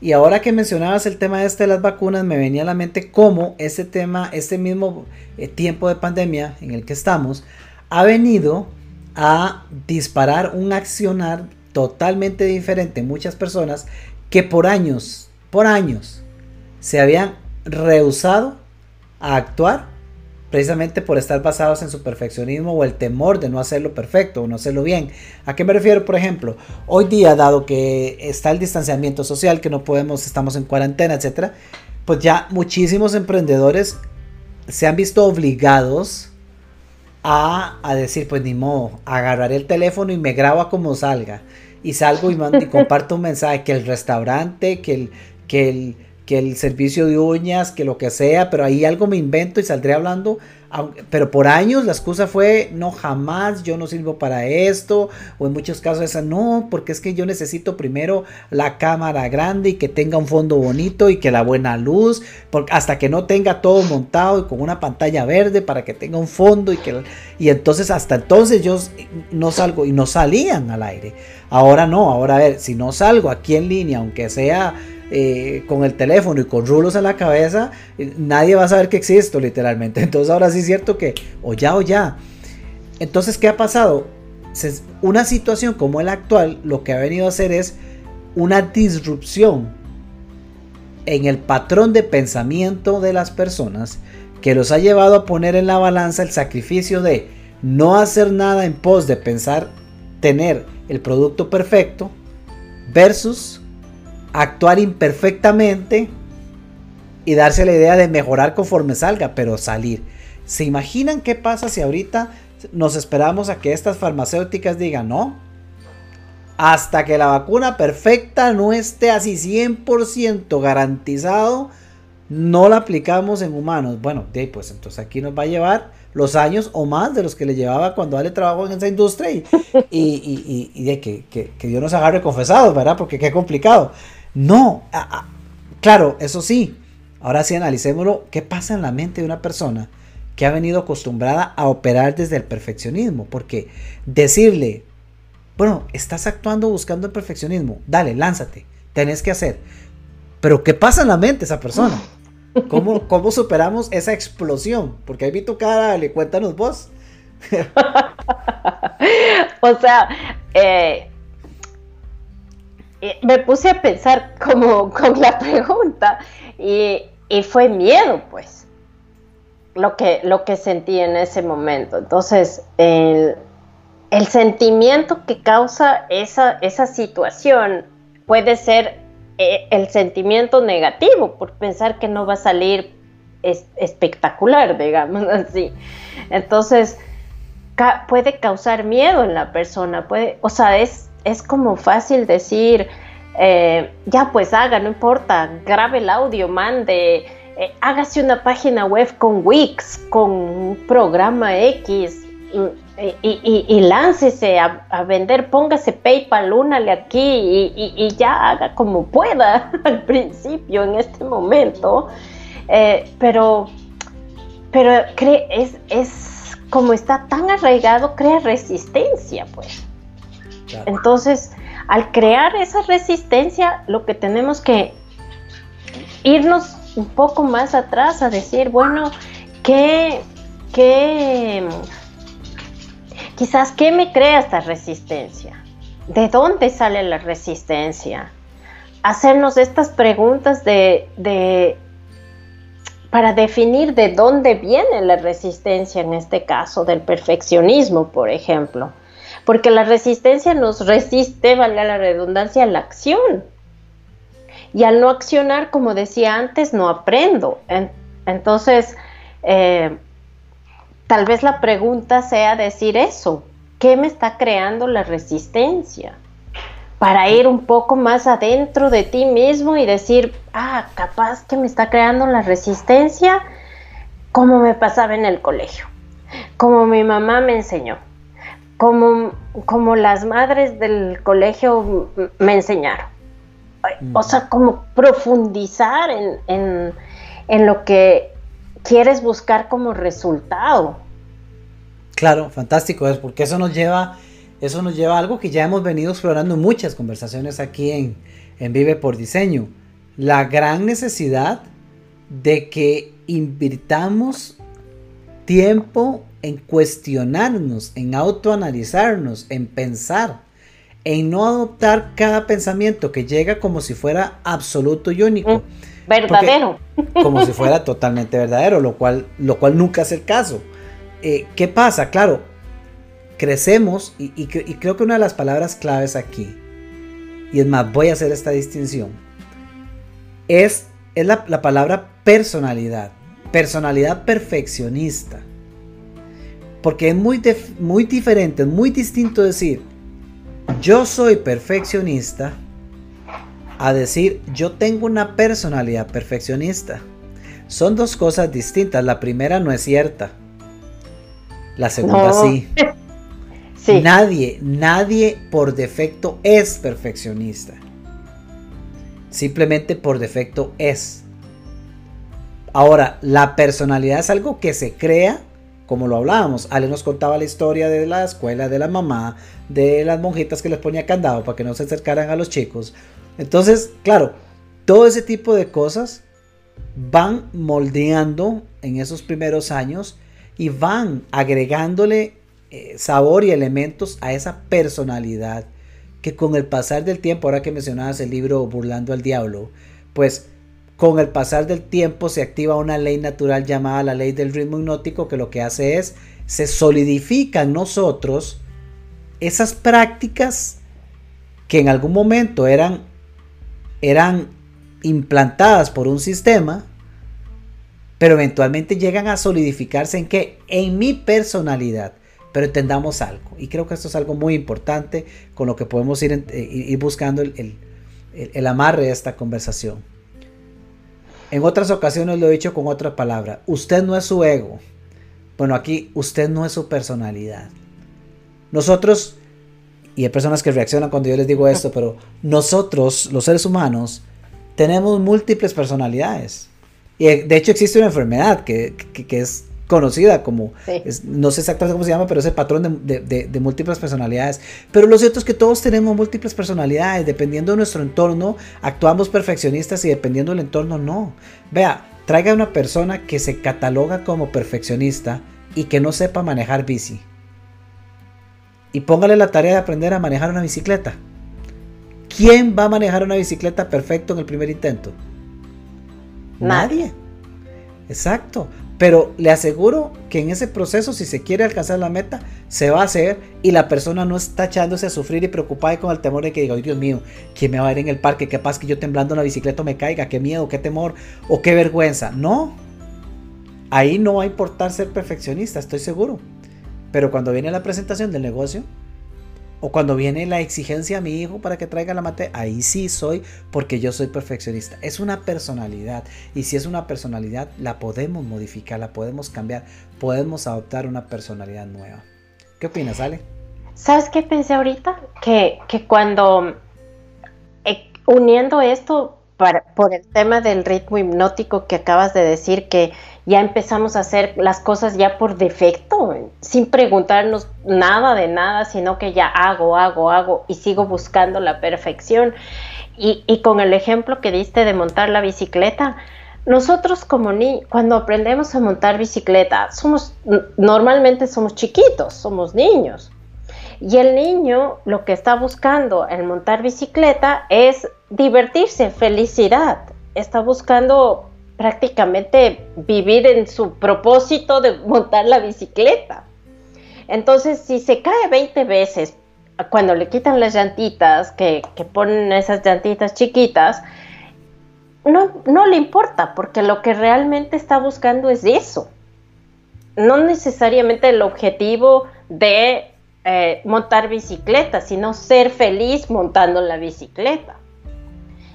Y ahora que mencionabas el tema este de las vacunas, me venía a la mente cómo este tema, este mismo eh, tiempo de pandemia en el que estamos, ha venido a disparar un accionar totalmente diferente en muchas personas que por años, por años, se habían rehusado a actuar precisamente por estar basados en su perfeccionismo o el temor de no hacerlo perfecto o no hacerlo bien. ¿A qué me refiero? Por ejemplo, hoy día, dado que está el distanciamiento social, que no podemos, estamos en cuarentena, etcétera, pues ya muchísimos emprendedores se han visto obligados a, decir, pues ni modo, agarraré el teléfono y me grabo como salga. Y salgo y, mando, y comparto un mensaje que el restaurante, que el, que el que el servicio de uñas, que lo que sea, pero ahí algo me invento y saldré hablando. Pero por años la excusa fue, no, jamás, yo no sirvo para esto. O en muchos casos esa, no, porque es que yo necesito primero la cámara grande y que tenga un fondo bonito y que la buena luz, porque hasta que no tenga todo montado y con una pantalla verde para que tenga un fondo y que... Y entonces hasta entonces yo no salgo y no salían al aire. Ahora no, ahora a ver, si no salgo aquí en línea, aunque sea eh, con el teléfono y con rulos en la cabeza, eh, nadie va a saber que existo literalmente. Entonces ahora sí es cierto que o ya o ya. Entonces, ¿qué ha pasado? Una situación como la actual lo que ha venido a hacer es una disrupción en el patrón de pensamiento de las personas que los ha llevado a poner en la balanza el sacrificio de no hacer nada en pos de pensar tener el producto perfecto versus actuar imperfectamente y darse la idea de mejorar conforme salga, pero salir. ¿Se imaginan qué pasa si ahorita nos esperamos a que estas farmacéuticas digan no? Hasta que la vacuna perfecta no esté así 100% garantizado, no la aplicamos en humanos. Bueno, pues entonces aquí nos va a llevar los años o más de los que le llevaba cuando Ale trabajó en esa industria y, y, de que, que, que, Dios nos agarre confesado, ¿verdad? Porque qué complicado. No, claro, eso sí. Ahora sí analicémoslo. ¿Qué pasa en la mente de una persona que ha venido acostumbrada a operar desde el perfeccionismo? Porque decirle, bueno, estás actuando buscando el perfeccionismo, dale, lánzate, tenés que hacer. Pero ¿qué pasa en la mente de esa persona? ¿Cómo, cómo superamos esa explosión? Porque ahí vi tu cara, le cuéntanos vos. o sea, eh, me puse a pensar como con la pregunta y, fue miedo, pues, lo que, lo que sentí en ese momento. Entonces, el, sentimiento que causa esa, esa situación puede ser eh, el sentimiento negativo por pensar que no va a salir espectacular, digamos así. Entonces, puede causar miedo en la persona, puede, o sea, es es como fácil decir, eh, ya pues haga, no importa, grabe el audio, mande, eh, hágase una página web con Wix, con un programa X y, láncese a, vender, póngase PayPal, únale aquí y, ya haga como pueda al principio, en este momento. Eh, pero pero es, es como está tan arraigado, crea resistencia, pues. Entonces, al crear esa resistencia, lo que tenemos que irnos un poco más atrás a decir, bueno, ¿qué, qué, quizás, qué me crea esta resistencia? ¿De dónde sale la resistencia? Hacernos estas preguntas de, para definir de dónde viene la resistencia en este caso del perfeccionismo, por ejemplo. Porque la resistencia nos resiste, valga la redundancia, a la acción. Y al no accionar, como decía antes, no aprendo. entonces, eh, tal vez la pregunta sea decir eso. ¿Qué me está creando la resistencia? para ir un poco más adentro de ti mismo y decir, ah, capaz que me está creando la resistencia como me pasaba en el colegio, como mi mamá me enseñó, como, como las madres del colegio me enseñaron. O mm. sea, como profundizar en, en lo que quieres buscar como resultado. Claro, fantástico, es porque eso nos lleva eso nos lleva a algo que ya hemos venido explorando en muchas conversaciones aquí en, Vive por Diseño. La gran necesidad de que invirtamos tiempo en cuestionarnos, en autoanalizarnos, en pensar, en no adoptar cada pensamiento que llega como si fuera absoluto y único. Mm, verdadero. como si fuera totalmente verdadero, lo cual, lo cual nunca es el caso. Eh, ¿Qué pasa? Claro, crecemos, y, creo que una de las palabras claves aquí, y es más, voy a hacer esta distinción, es, es la, palabra personalidad, personalidad perfeccionista. Porque es muy, muy diferente, es muy distinto decir, yo soy perfeccionista, a decir, yo tengo una personalidad perfeccionista. Son dos cosas distintas. La primera no es cierta. La segunda sí. Nadie, nadie por defecto es perfeccionista. Simplemente por defecto es. Ahora, la personalidad es algo que se crea, como lo hablábamos. Ale nos contaba la historia de la escuela, de la mamá, de las monjitas que les ponía candado para que no se acercaran a los chicos. Entonces, claro, todo ese tipo de cosas van moldeando en esos primeros años y van agregándole eh, sabor y elementos a esa personalidad que con el pasar del tiempo, ahora que mencionabas el libro Burlando al Diablo, pues con el pasar del tiempo se activa una ley natural llamada la ley del ritmo hipnótico que lo que hace es se solidifica en nosotros esas prácticas que en algún momento eran eran implantadas por un sistema pero eventualmente llegan a solidificarse en que en mi personalidad pero entendamos algo. Y creo que esto es algo muy importante con lo que podemos ir, eh, buscando el, amarre de esta conversación. En otras ocasiones lo he dicho con otra palabra. Usted no es su ego. Bueno, aquí usted no es su personalidad. Nosotros, y hay personas que reaccionan cuando yo les digo esto, pero nosotros, los seres humanos, tenemos múltiples personalidades. Y de hecho existe una enfermedad que, que es conocida como, no sé exactamente cómo se llama, pero es el patrón de, múltiples personalidades. Pero lo cierto es que todos tenemos múltiples personalidades, dependiendo de nuestro entorno, actuamos perfeccionistas y dependiendo del entorno no. Vea, traiga una persona que se cataloga como perfeccionista y que no sepa manejar bici. Y póngale la tarea de aprender a manejar una bicicleta. ¿Quién va a manejar una bicicleta perfecto en el primer intento? Nadie. Exacto. Pero le aseguro que en ese proceso, si se quiere alcanzar la meta, se va a hacer y la persona no está echándose a sufrir y preocupada con el temor de que diga, Dios mío, ¿quién me va a ver en el parque? ¿Qué pasa que yo temblando en la bicicleta me caiga? ¿Qué miedo? ¿Qué temor? ¿O qué vergüenza? No. Ahí no va a importar ser perfeccionista, estoy seguro. Pero cuando viene la presentación del negocio, O cuando viene la exigencia a mi hijo para que traiga la materia, ahí sí soy porque yo soy perfeccionista. Es una personalidad y si es una personalidad la podemos modificar, la podemos cambiar, podemos adoptar una personalidad nueva. ¿Qué opinas, Ale? ¿Sabes qué pensé ahorita? Que, que cuando eh, uniendo esto por el tema del ritmo hipnótico que acabas de decir, que ya empezamos a hacer las cosas ya por defecto, sin preguntarnos nada de nada, sino que ya hago, hago, hago y sigo buscando la perfección. Y, y con el ejemplo que diste de montar la bicicleta, nosotros como ni cuando aprendemos a montar bicicleta, somos normalmente somos chiquitos, somos niños. Y el niño lo que está buscando en montar bicicleta es divertirse, felicidad. Está buscando prácticamente vivir en su propósito de montar la bicicleta. Entonces, si se cae 20 veces, cuando le quitan las llantitas, que, ponen esas llantitas chiquitas, no, no le importa, porque lo que realmente está buscando es eso. No necesariamente el objetivo de eh, montar bicicleta, sino ser feliz montando la bicicleta.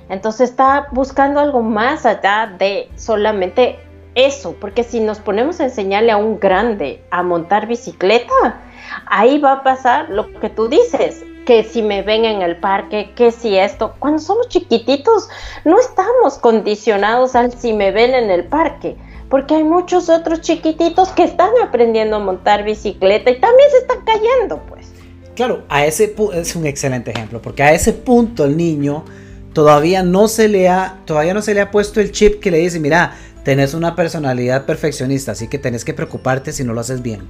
Entonces está buscando algo más allá de solamente eso, porque si nos ponemos a enseñarle a un grande a montar bicicleta, ahí va a pasar lo que tú dices, que si me ven en el parque, que si esto, cuando somos chiquititos no estamos condicionados al si me ven en el parque, porque hay muchos otros chiquititos que están aprendiendo a montar bicicleta y también se están cayendo, pues. Claro, a ese es un excelente ejemplo, porque a ese punto el niño todavía no se le ha, todavía no se le ha puesto el chip que le dice, mira, tenés una personalidad perfeccionista, así que tenés que preocuparte si no lo haces bien.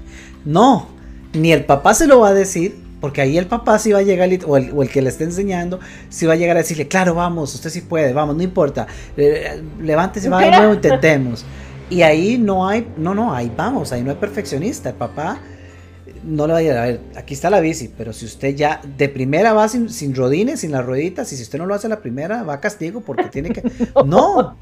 No, ni el papá se lo va a decir, porque ahí el papá sí va a llegar, o el, o el que le esté enseñando, sí va a llegar a decirle, claro, vamos, usted sí puede, vamos, no importa, eh, levántese, va de nuevo, intentemos. Y ahí no hay, no, no, ahí vamos, ahí no hay perfeccionista. El papá no le va a decir, a ver, aquí está la bici, pero si usted ya de primera va sin, sin rodines, sin las rueditas, y si usted no lo hace la primera, va a castigo porque tiene que... no.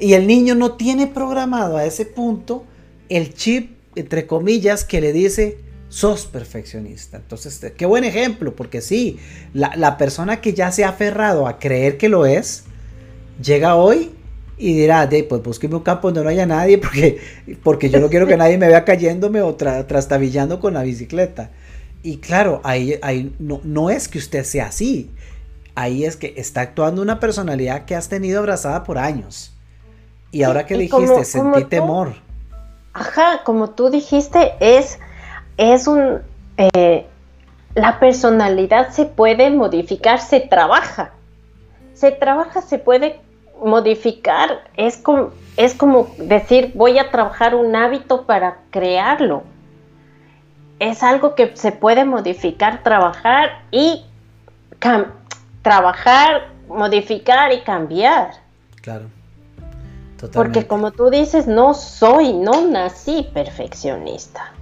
Y el niño no tiene programado a ese punto el chip, entre comillas, que le dice, sos perfeccionista. Entonces, qué buen ejemplo, porque sí, la, la persona que ya se ha aferrado a creer que lo es, llega hoy y dirá, de, pues búsqueme un campo donde no haya nadie porque, porque yo no quiero que nadie me vea cayéndome o trastabillando con la bicicleta. Y claro, ahí, ahí no, no es que usted sea así, ahí es que está actuando una personalidad que has tenido abrazada por años. Y ahora que dijiste, sentí temor. Ajá, como tú dijiste, es, es un... Eh, la personalidad se puede modificar, se trabaja. Se trabaja, se puede modificar es como, es como decir voy a trabajar un hábito para crearlo. Es algo que se puede modificar, trabajar y trabajar, modificar y cambiar. Claro. Porque como tú dices, no soy, no nací perfeccionista.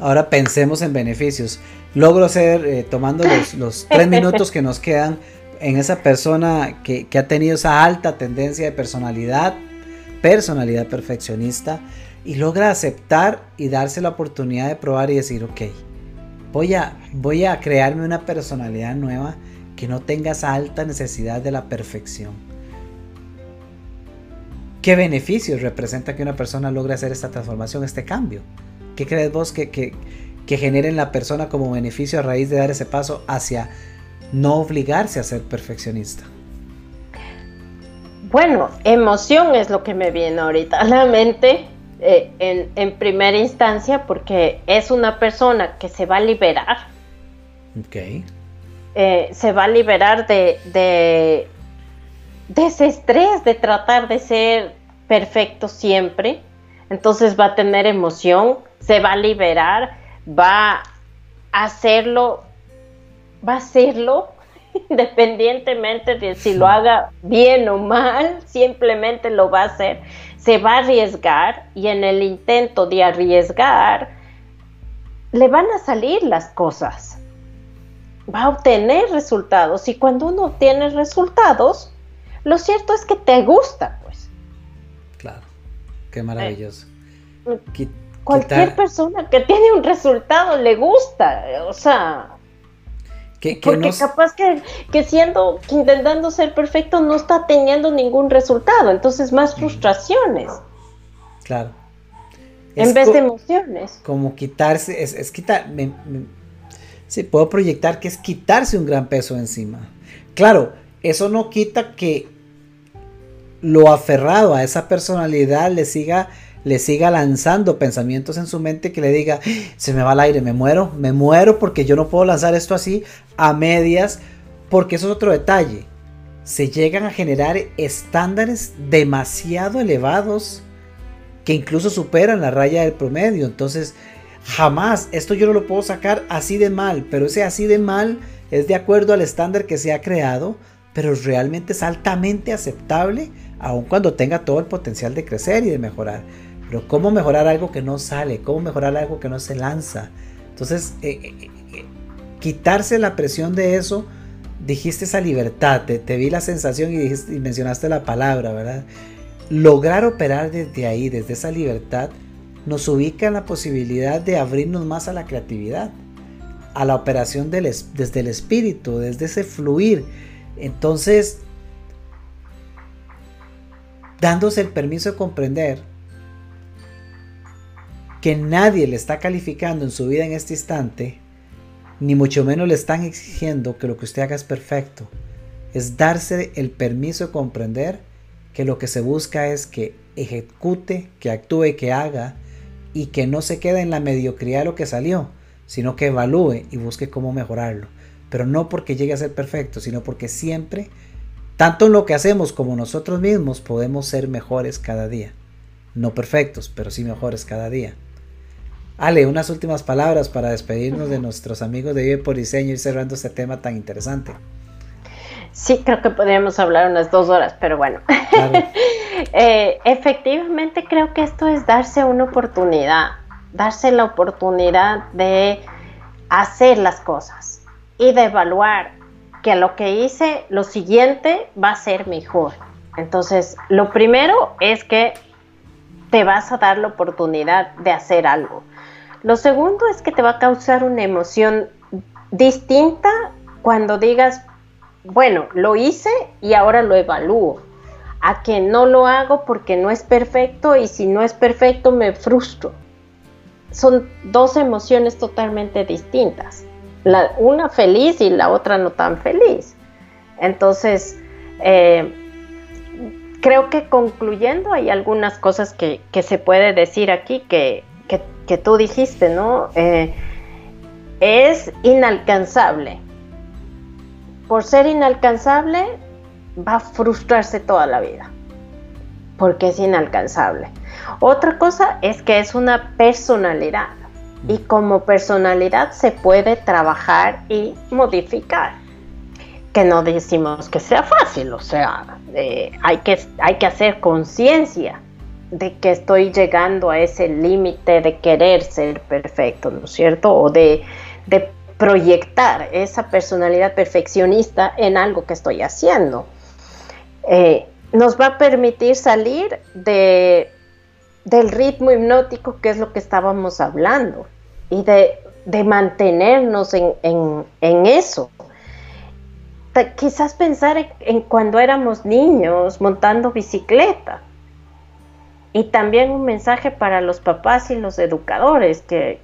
Ahora pensemos en beneficios. Logro ser, eh, tomando los, los tres minutos que nos quedan, en esa persona que, ha tenido esa alta tendencia de personalidad, personalidad perfeccionista, y logra aceptar y darse la oportunidad de probar y decir, ok, voy a, voy a crearme una personalidad nueva que no tenga esa alta necesidad de la perfección. ¿Qué beneficios representa que una persona logre hacer esta transformación, este cambio? ¿Qué crees vos que, que, que en la persona como beneficio a raíz de dar ese paso hacia no obligarse a ser perfeccionista? Bueno, emoción es lo que me viene ahorita a la mente eh, en, primera instancia porque es una persona que se va a liberar. Ok. Eh, se va a liberar de, de, de ese estrés de tratar de ser perfecto siempre. Entonces va a tener emoción, se va a liberar, va a hacerlo va a hacerlo independientemente de si lo haga bien o mal, simplemente lo va a hacer. Se va a arriesgar y en el intento de arriesgar le van a salir las cosas. Va a obtener resultados y cuando uno obtiene resultados, lo cierto es que te gusta, pues. Claro, qué maravilloso. Eh, cualquier persona que tiene un resultado le gusta, o sea, Porque capaz que, que siendo, que intentando ser perfecto no está teniendo ningún resultado, entonces más frustraciones. Claro. En vez de emociones. Como quitarse, es, es quitar, sí, puedo proyectar que es quitarse un gran peso encima. Claro, eso no quita que lo aferrado a esa personalidad le siga le siga lanzando pensamientos en su mente que le diga, se me va el aire, me muero, me muero porque yo no puedo lanzar esto así a medias, porque eso es otro detalle. Se llegan a generar estándares demasiado elevados que incluso superan la raya del promedio. Entonces, jamás, esto yo no lo puedo sacar así de mal, pero ese así de mal es de acuerdo al estándar que se ha creado, pero realmente es altamente aceptable, aun cuando tenga todo el potencial de crecer y de mejorar. Pero ¿cómo mejorar algo que no sale? ¿Cómo mejorar algo que no se lanza? Entonces, eh, eh, eh, quitarse la presión de eso, dijiste esa libertad, te, vi la sensación y, dijiste, y mencionaste la palabra, ¿verdad? Lograr operar desde ahí, desde esa libertad, nos ubica en la posibilidad de abrirnos más a la creatividad, a la operación del, desde el espíritu, desde ese fluir. Entonces, dándose el permiso de comprender que nadie le está calificando en su vida en este instante, ni mucho menos le están exigiendo que lo que usted haga es perfecto. Es darse el permiso de comprender que lo que se busca es que ejecute, que actúe, que haga y que no se quede en la mediocridad de lo que salió, sino que evalúe y busque cómo mejorarlo. Pero no porque llegue a ser perfecto, sino porque siempre, tanto en lo que hacemos como nosotros mismos, podemos ser mejores cada día. No perfectos, pero sí mejores cada día. Ale, unas últimas palabras para despedirnos de nuestros amigos de Vive por Diseño y cerrando este tema tan interesante. Sí, creo que podríamos hablar unas dos horas, pero bueno. Eh, efectivamente creo que esto es darse una oportunidad, darse la oportunidad de hacer las cosas y de evaluar que lo que hice, lo siguiente va a ser mejor. Entonces, lo primero es que te vas a dar la oportunidad de hacer algo. Lo segundo es que te va a causar una emoción distinta cuando digas, bueno, lo hice y ahora lo evalúo. A que no lo hago porque no es perfecto y si no es perfecto me frustro. Son dos emociones totalmente distintas. La, una feliz y la otra no tan feliz. Entonces, eh, creo que concluyendo hay algunas cosas que, que se puede decir aquí que que, tú dijiste, ¿no? Eh, es inalcanzable. Por ser inalcanzable, va a frustrarse toda la vida, porque es inalcanzable. Otra cosa es que es una personalidad y mm. como personalidad se puede trabajar y modificar. Que no decimos que sea fácil, o sea, eh, hay, que, hay que hacer conciencia de que estoy llegando a ese límite de querer ser perfecto, ¿no es cierto? O de, proyectar esa personalidad perfeccionista en algo que estoy haciendo. Eh, nos va a permitir salir de, del ritmo hipnótico, que es lo que estábamos hablando, y de, mantenernos en, eso. quizás pensar en cuando éramos niños montando bicicleta y también un mensaje para los papás y los educadores que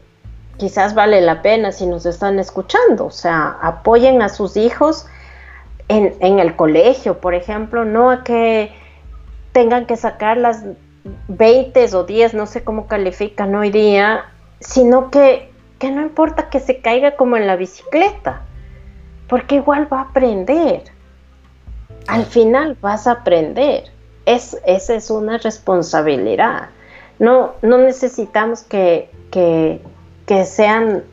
quizás vale la pena si nos están escuchando, o sea, apoyen a sus hijos en, el colegio, por ejemplo, no a que tengan que sacar las 20 o 10, no sé cómo califican hoy día, sino que, que no importa que se caiga como en la bicicleta, porque igual va a aprender. Al final vas a aprender es, esa es una responsabilidad. No, no necesitamos que, que, sean,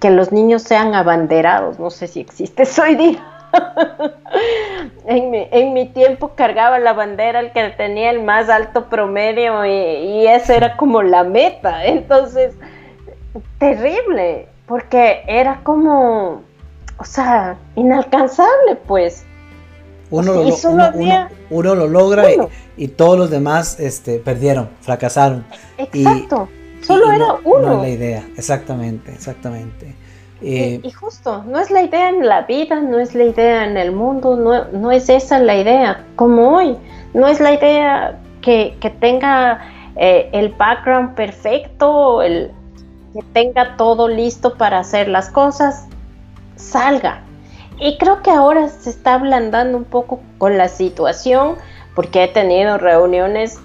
que los niños sean abanderados. No sé si existe hoy día. en, mi, tiempo cargaba la bandera el que tenía el más alto promedio y, y esa era como la meta. Entonces, terrible, porque era como, o sea, inalcanzable, pues. Uno, lo, logra y, todos los demás este, perdieron, fracasaron. Exacto. solo era uno. No la idea, exactamente, exactamente. y, eh, justo, no es la idea en la vida, no es la idea en el mundo, no, no es esa la idea, como hoy, no es la idea que, que tenga eh, el background perfecto, el, que tenga todo listo para hacer las cosas, salga. Y creo que ahora se está ablandando un poco con la situación, porque he tenido reuniones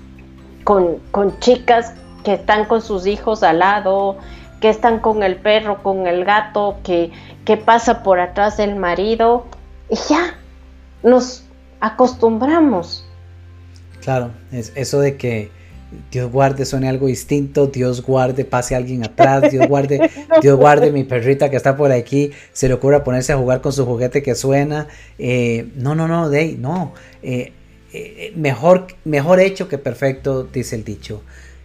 con, con chicas que están con sus hijos al lado, que están con el perro, con el gato, que, que pasa por atrás del marido, y ya nos acostumbramos. Claro, es eso de que Dios guarde suene algo distinto, Dios guarde pase alguien atrás, Dios guarde, Dios guarde mi perrita que está por aquí, se le ocurra ponerse a jugar con su juguete que suena. Eh, no, no, no, Dey, no. Eh, eh, mejor, mejor hecho que perfecto, dice el dicho.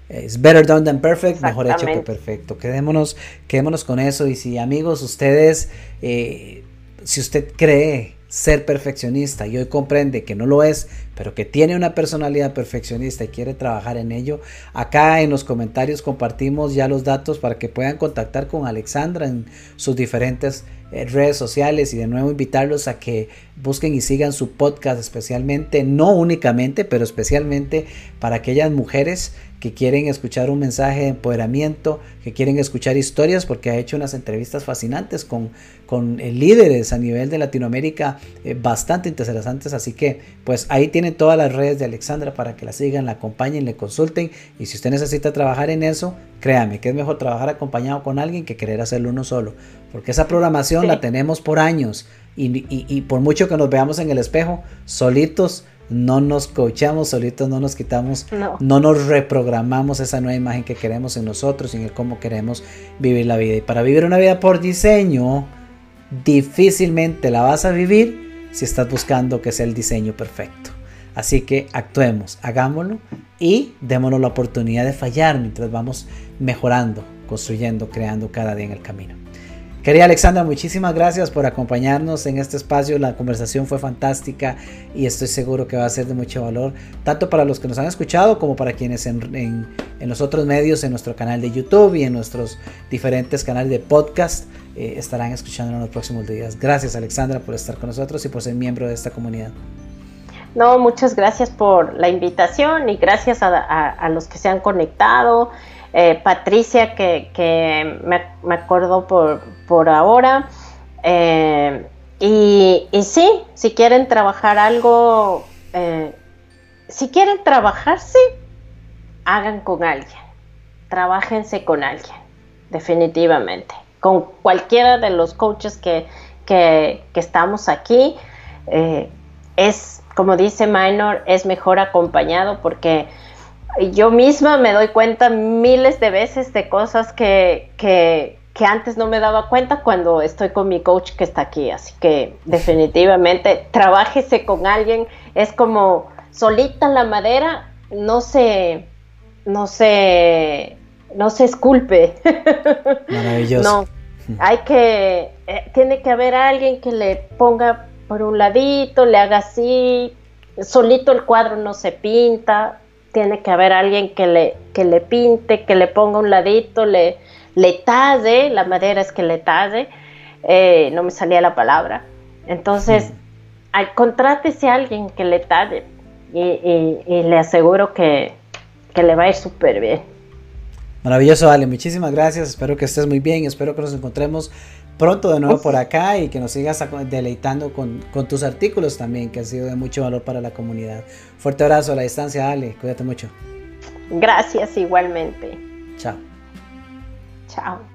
Es better done than perfect, mejor hecho que perfecto. Quedémonos, quedémonos con eso. Y si amigos, ustedes, si usted cree ser perfeccionista y hoy comprende que no lo es, pero que tiene una personalidad perfeccionista y quiere trabajar en ello, acá en los comentarios compartimos ya los datos para que puedan contactar con Alexandra en sus diferentes eh, redes sociales y de nuevo invitarlos a que busquen y sigan su podcast especialmente, no únicamente, pero especialmente para aquellas mujeres que quieren escuchar un mensaje de empoderamiento, que quieren escuchar historias, porque ha hecho unas entrevistas fascinantes con, con eh, líderes a nivel de Latinoamérica eh, bastante interesantes. Así que, pues ahí tienen todas las redes de Alexandra para que la sigan, la acompañen, le consulten. Y si usted necesita trabajar en eso, créame que es mejor trabajar acompañado con alguien que querer hacerlo uno solo, porque esa programación la tenemos por años. Y, y por mucho que nos veamos en el espejo, solitos, no nos coachamos solitos, no nos quitamos, no. nos reprogramamos esa nueva imagen que queremos en nosotros y en el cómo queremos vivir la vida. Y para vivir una vida por diseño, difícilmente la vas a vivir si estás buscando que sea el diseño perfecto. Así que actuemos, hagámoslo y démonos la oportunidad de fallar mientras vamos mejorando, construyendo, creando cada día en el camino. Querida Alexandra, muchísimas gracias por acompañarnos en este espacio. La conversación fue fantástica y estoy seguro que va a ser de mucho valor, tanto para los que nos han escuchado como para quienes en, los otros medios, en nuestro canal de YouTube y en nuestros diferentes canales de podcast, eh, estarán escuchando en los próximos días. Gracias Alexandra por estar con nosotros y por ser miembro de esta comunidad. No, muchas gracias por la invitación y gracias a los que se han conectado. Eh, Patricia, que, me, acuerdo por, ahora. Eh, y, sí, si quieren trabajar algo, eh, si quieren trabajar, sí, hagan con alguien, trabajense con alguien, definitivamente, con cualquiera de los coaches que, que estamos aquí. es, como dice Minor, es mejor acompañado porque yo misma me doy cuenta miles de veces de cosas que, que, antes no me daba cuenta cuando estoy con mi coach que está aquí. Así que definitivamente trabájese con alguien. Es como solita la madera, no se, no se, no se esculpe. Maravilloso. No, hay que, eh, tiene que haber alguien que le ponga por un ladito, le haga así. Solito el cuadro no se pinta, tiene que haber alguien que le, que le pinte, que le ponga un ladito, le, le talle, la madera es que le talle, eh, no me salía la palabra. Entonces, al, contrátese a alguien que le talle y, le aseguro que, que le va a ir súper bien. Maravilloso, Ale. Muchísimas gracias. Espero que estés muy bien. Espero que nos encontremos pronto de nuevo por acá y que nos sigas deleitando con, tus artículos también, que ha sido de mucho valor para la comunidad. Fuerte abrazo a la distancia, Ale, cuídate mucho. Gracias igualmente. Chao. Chao.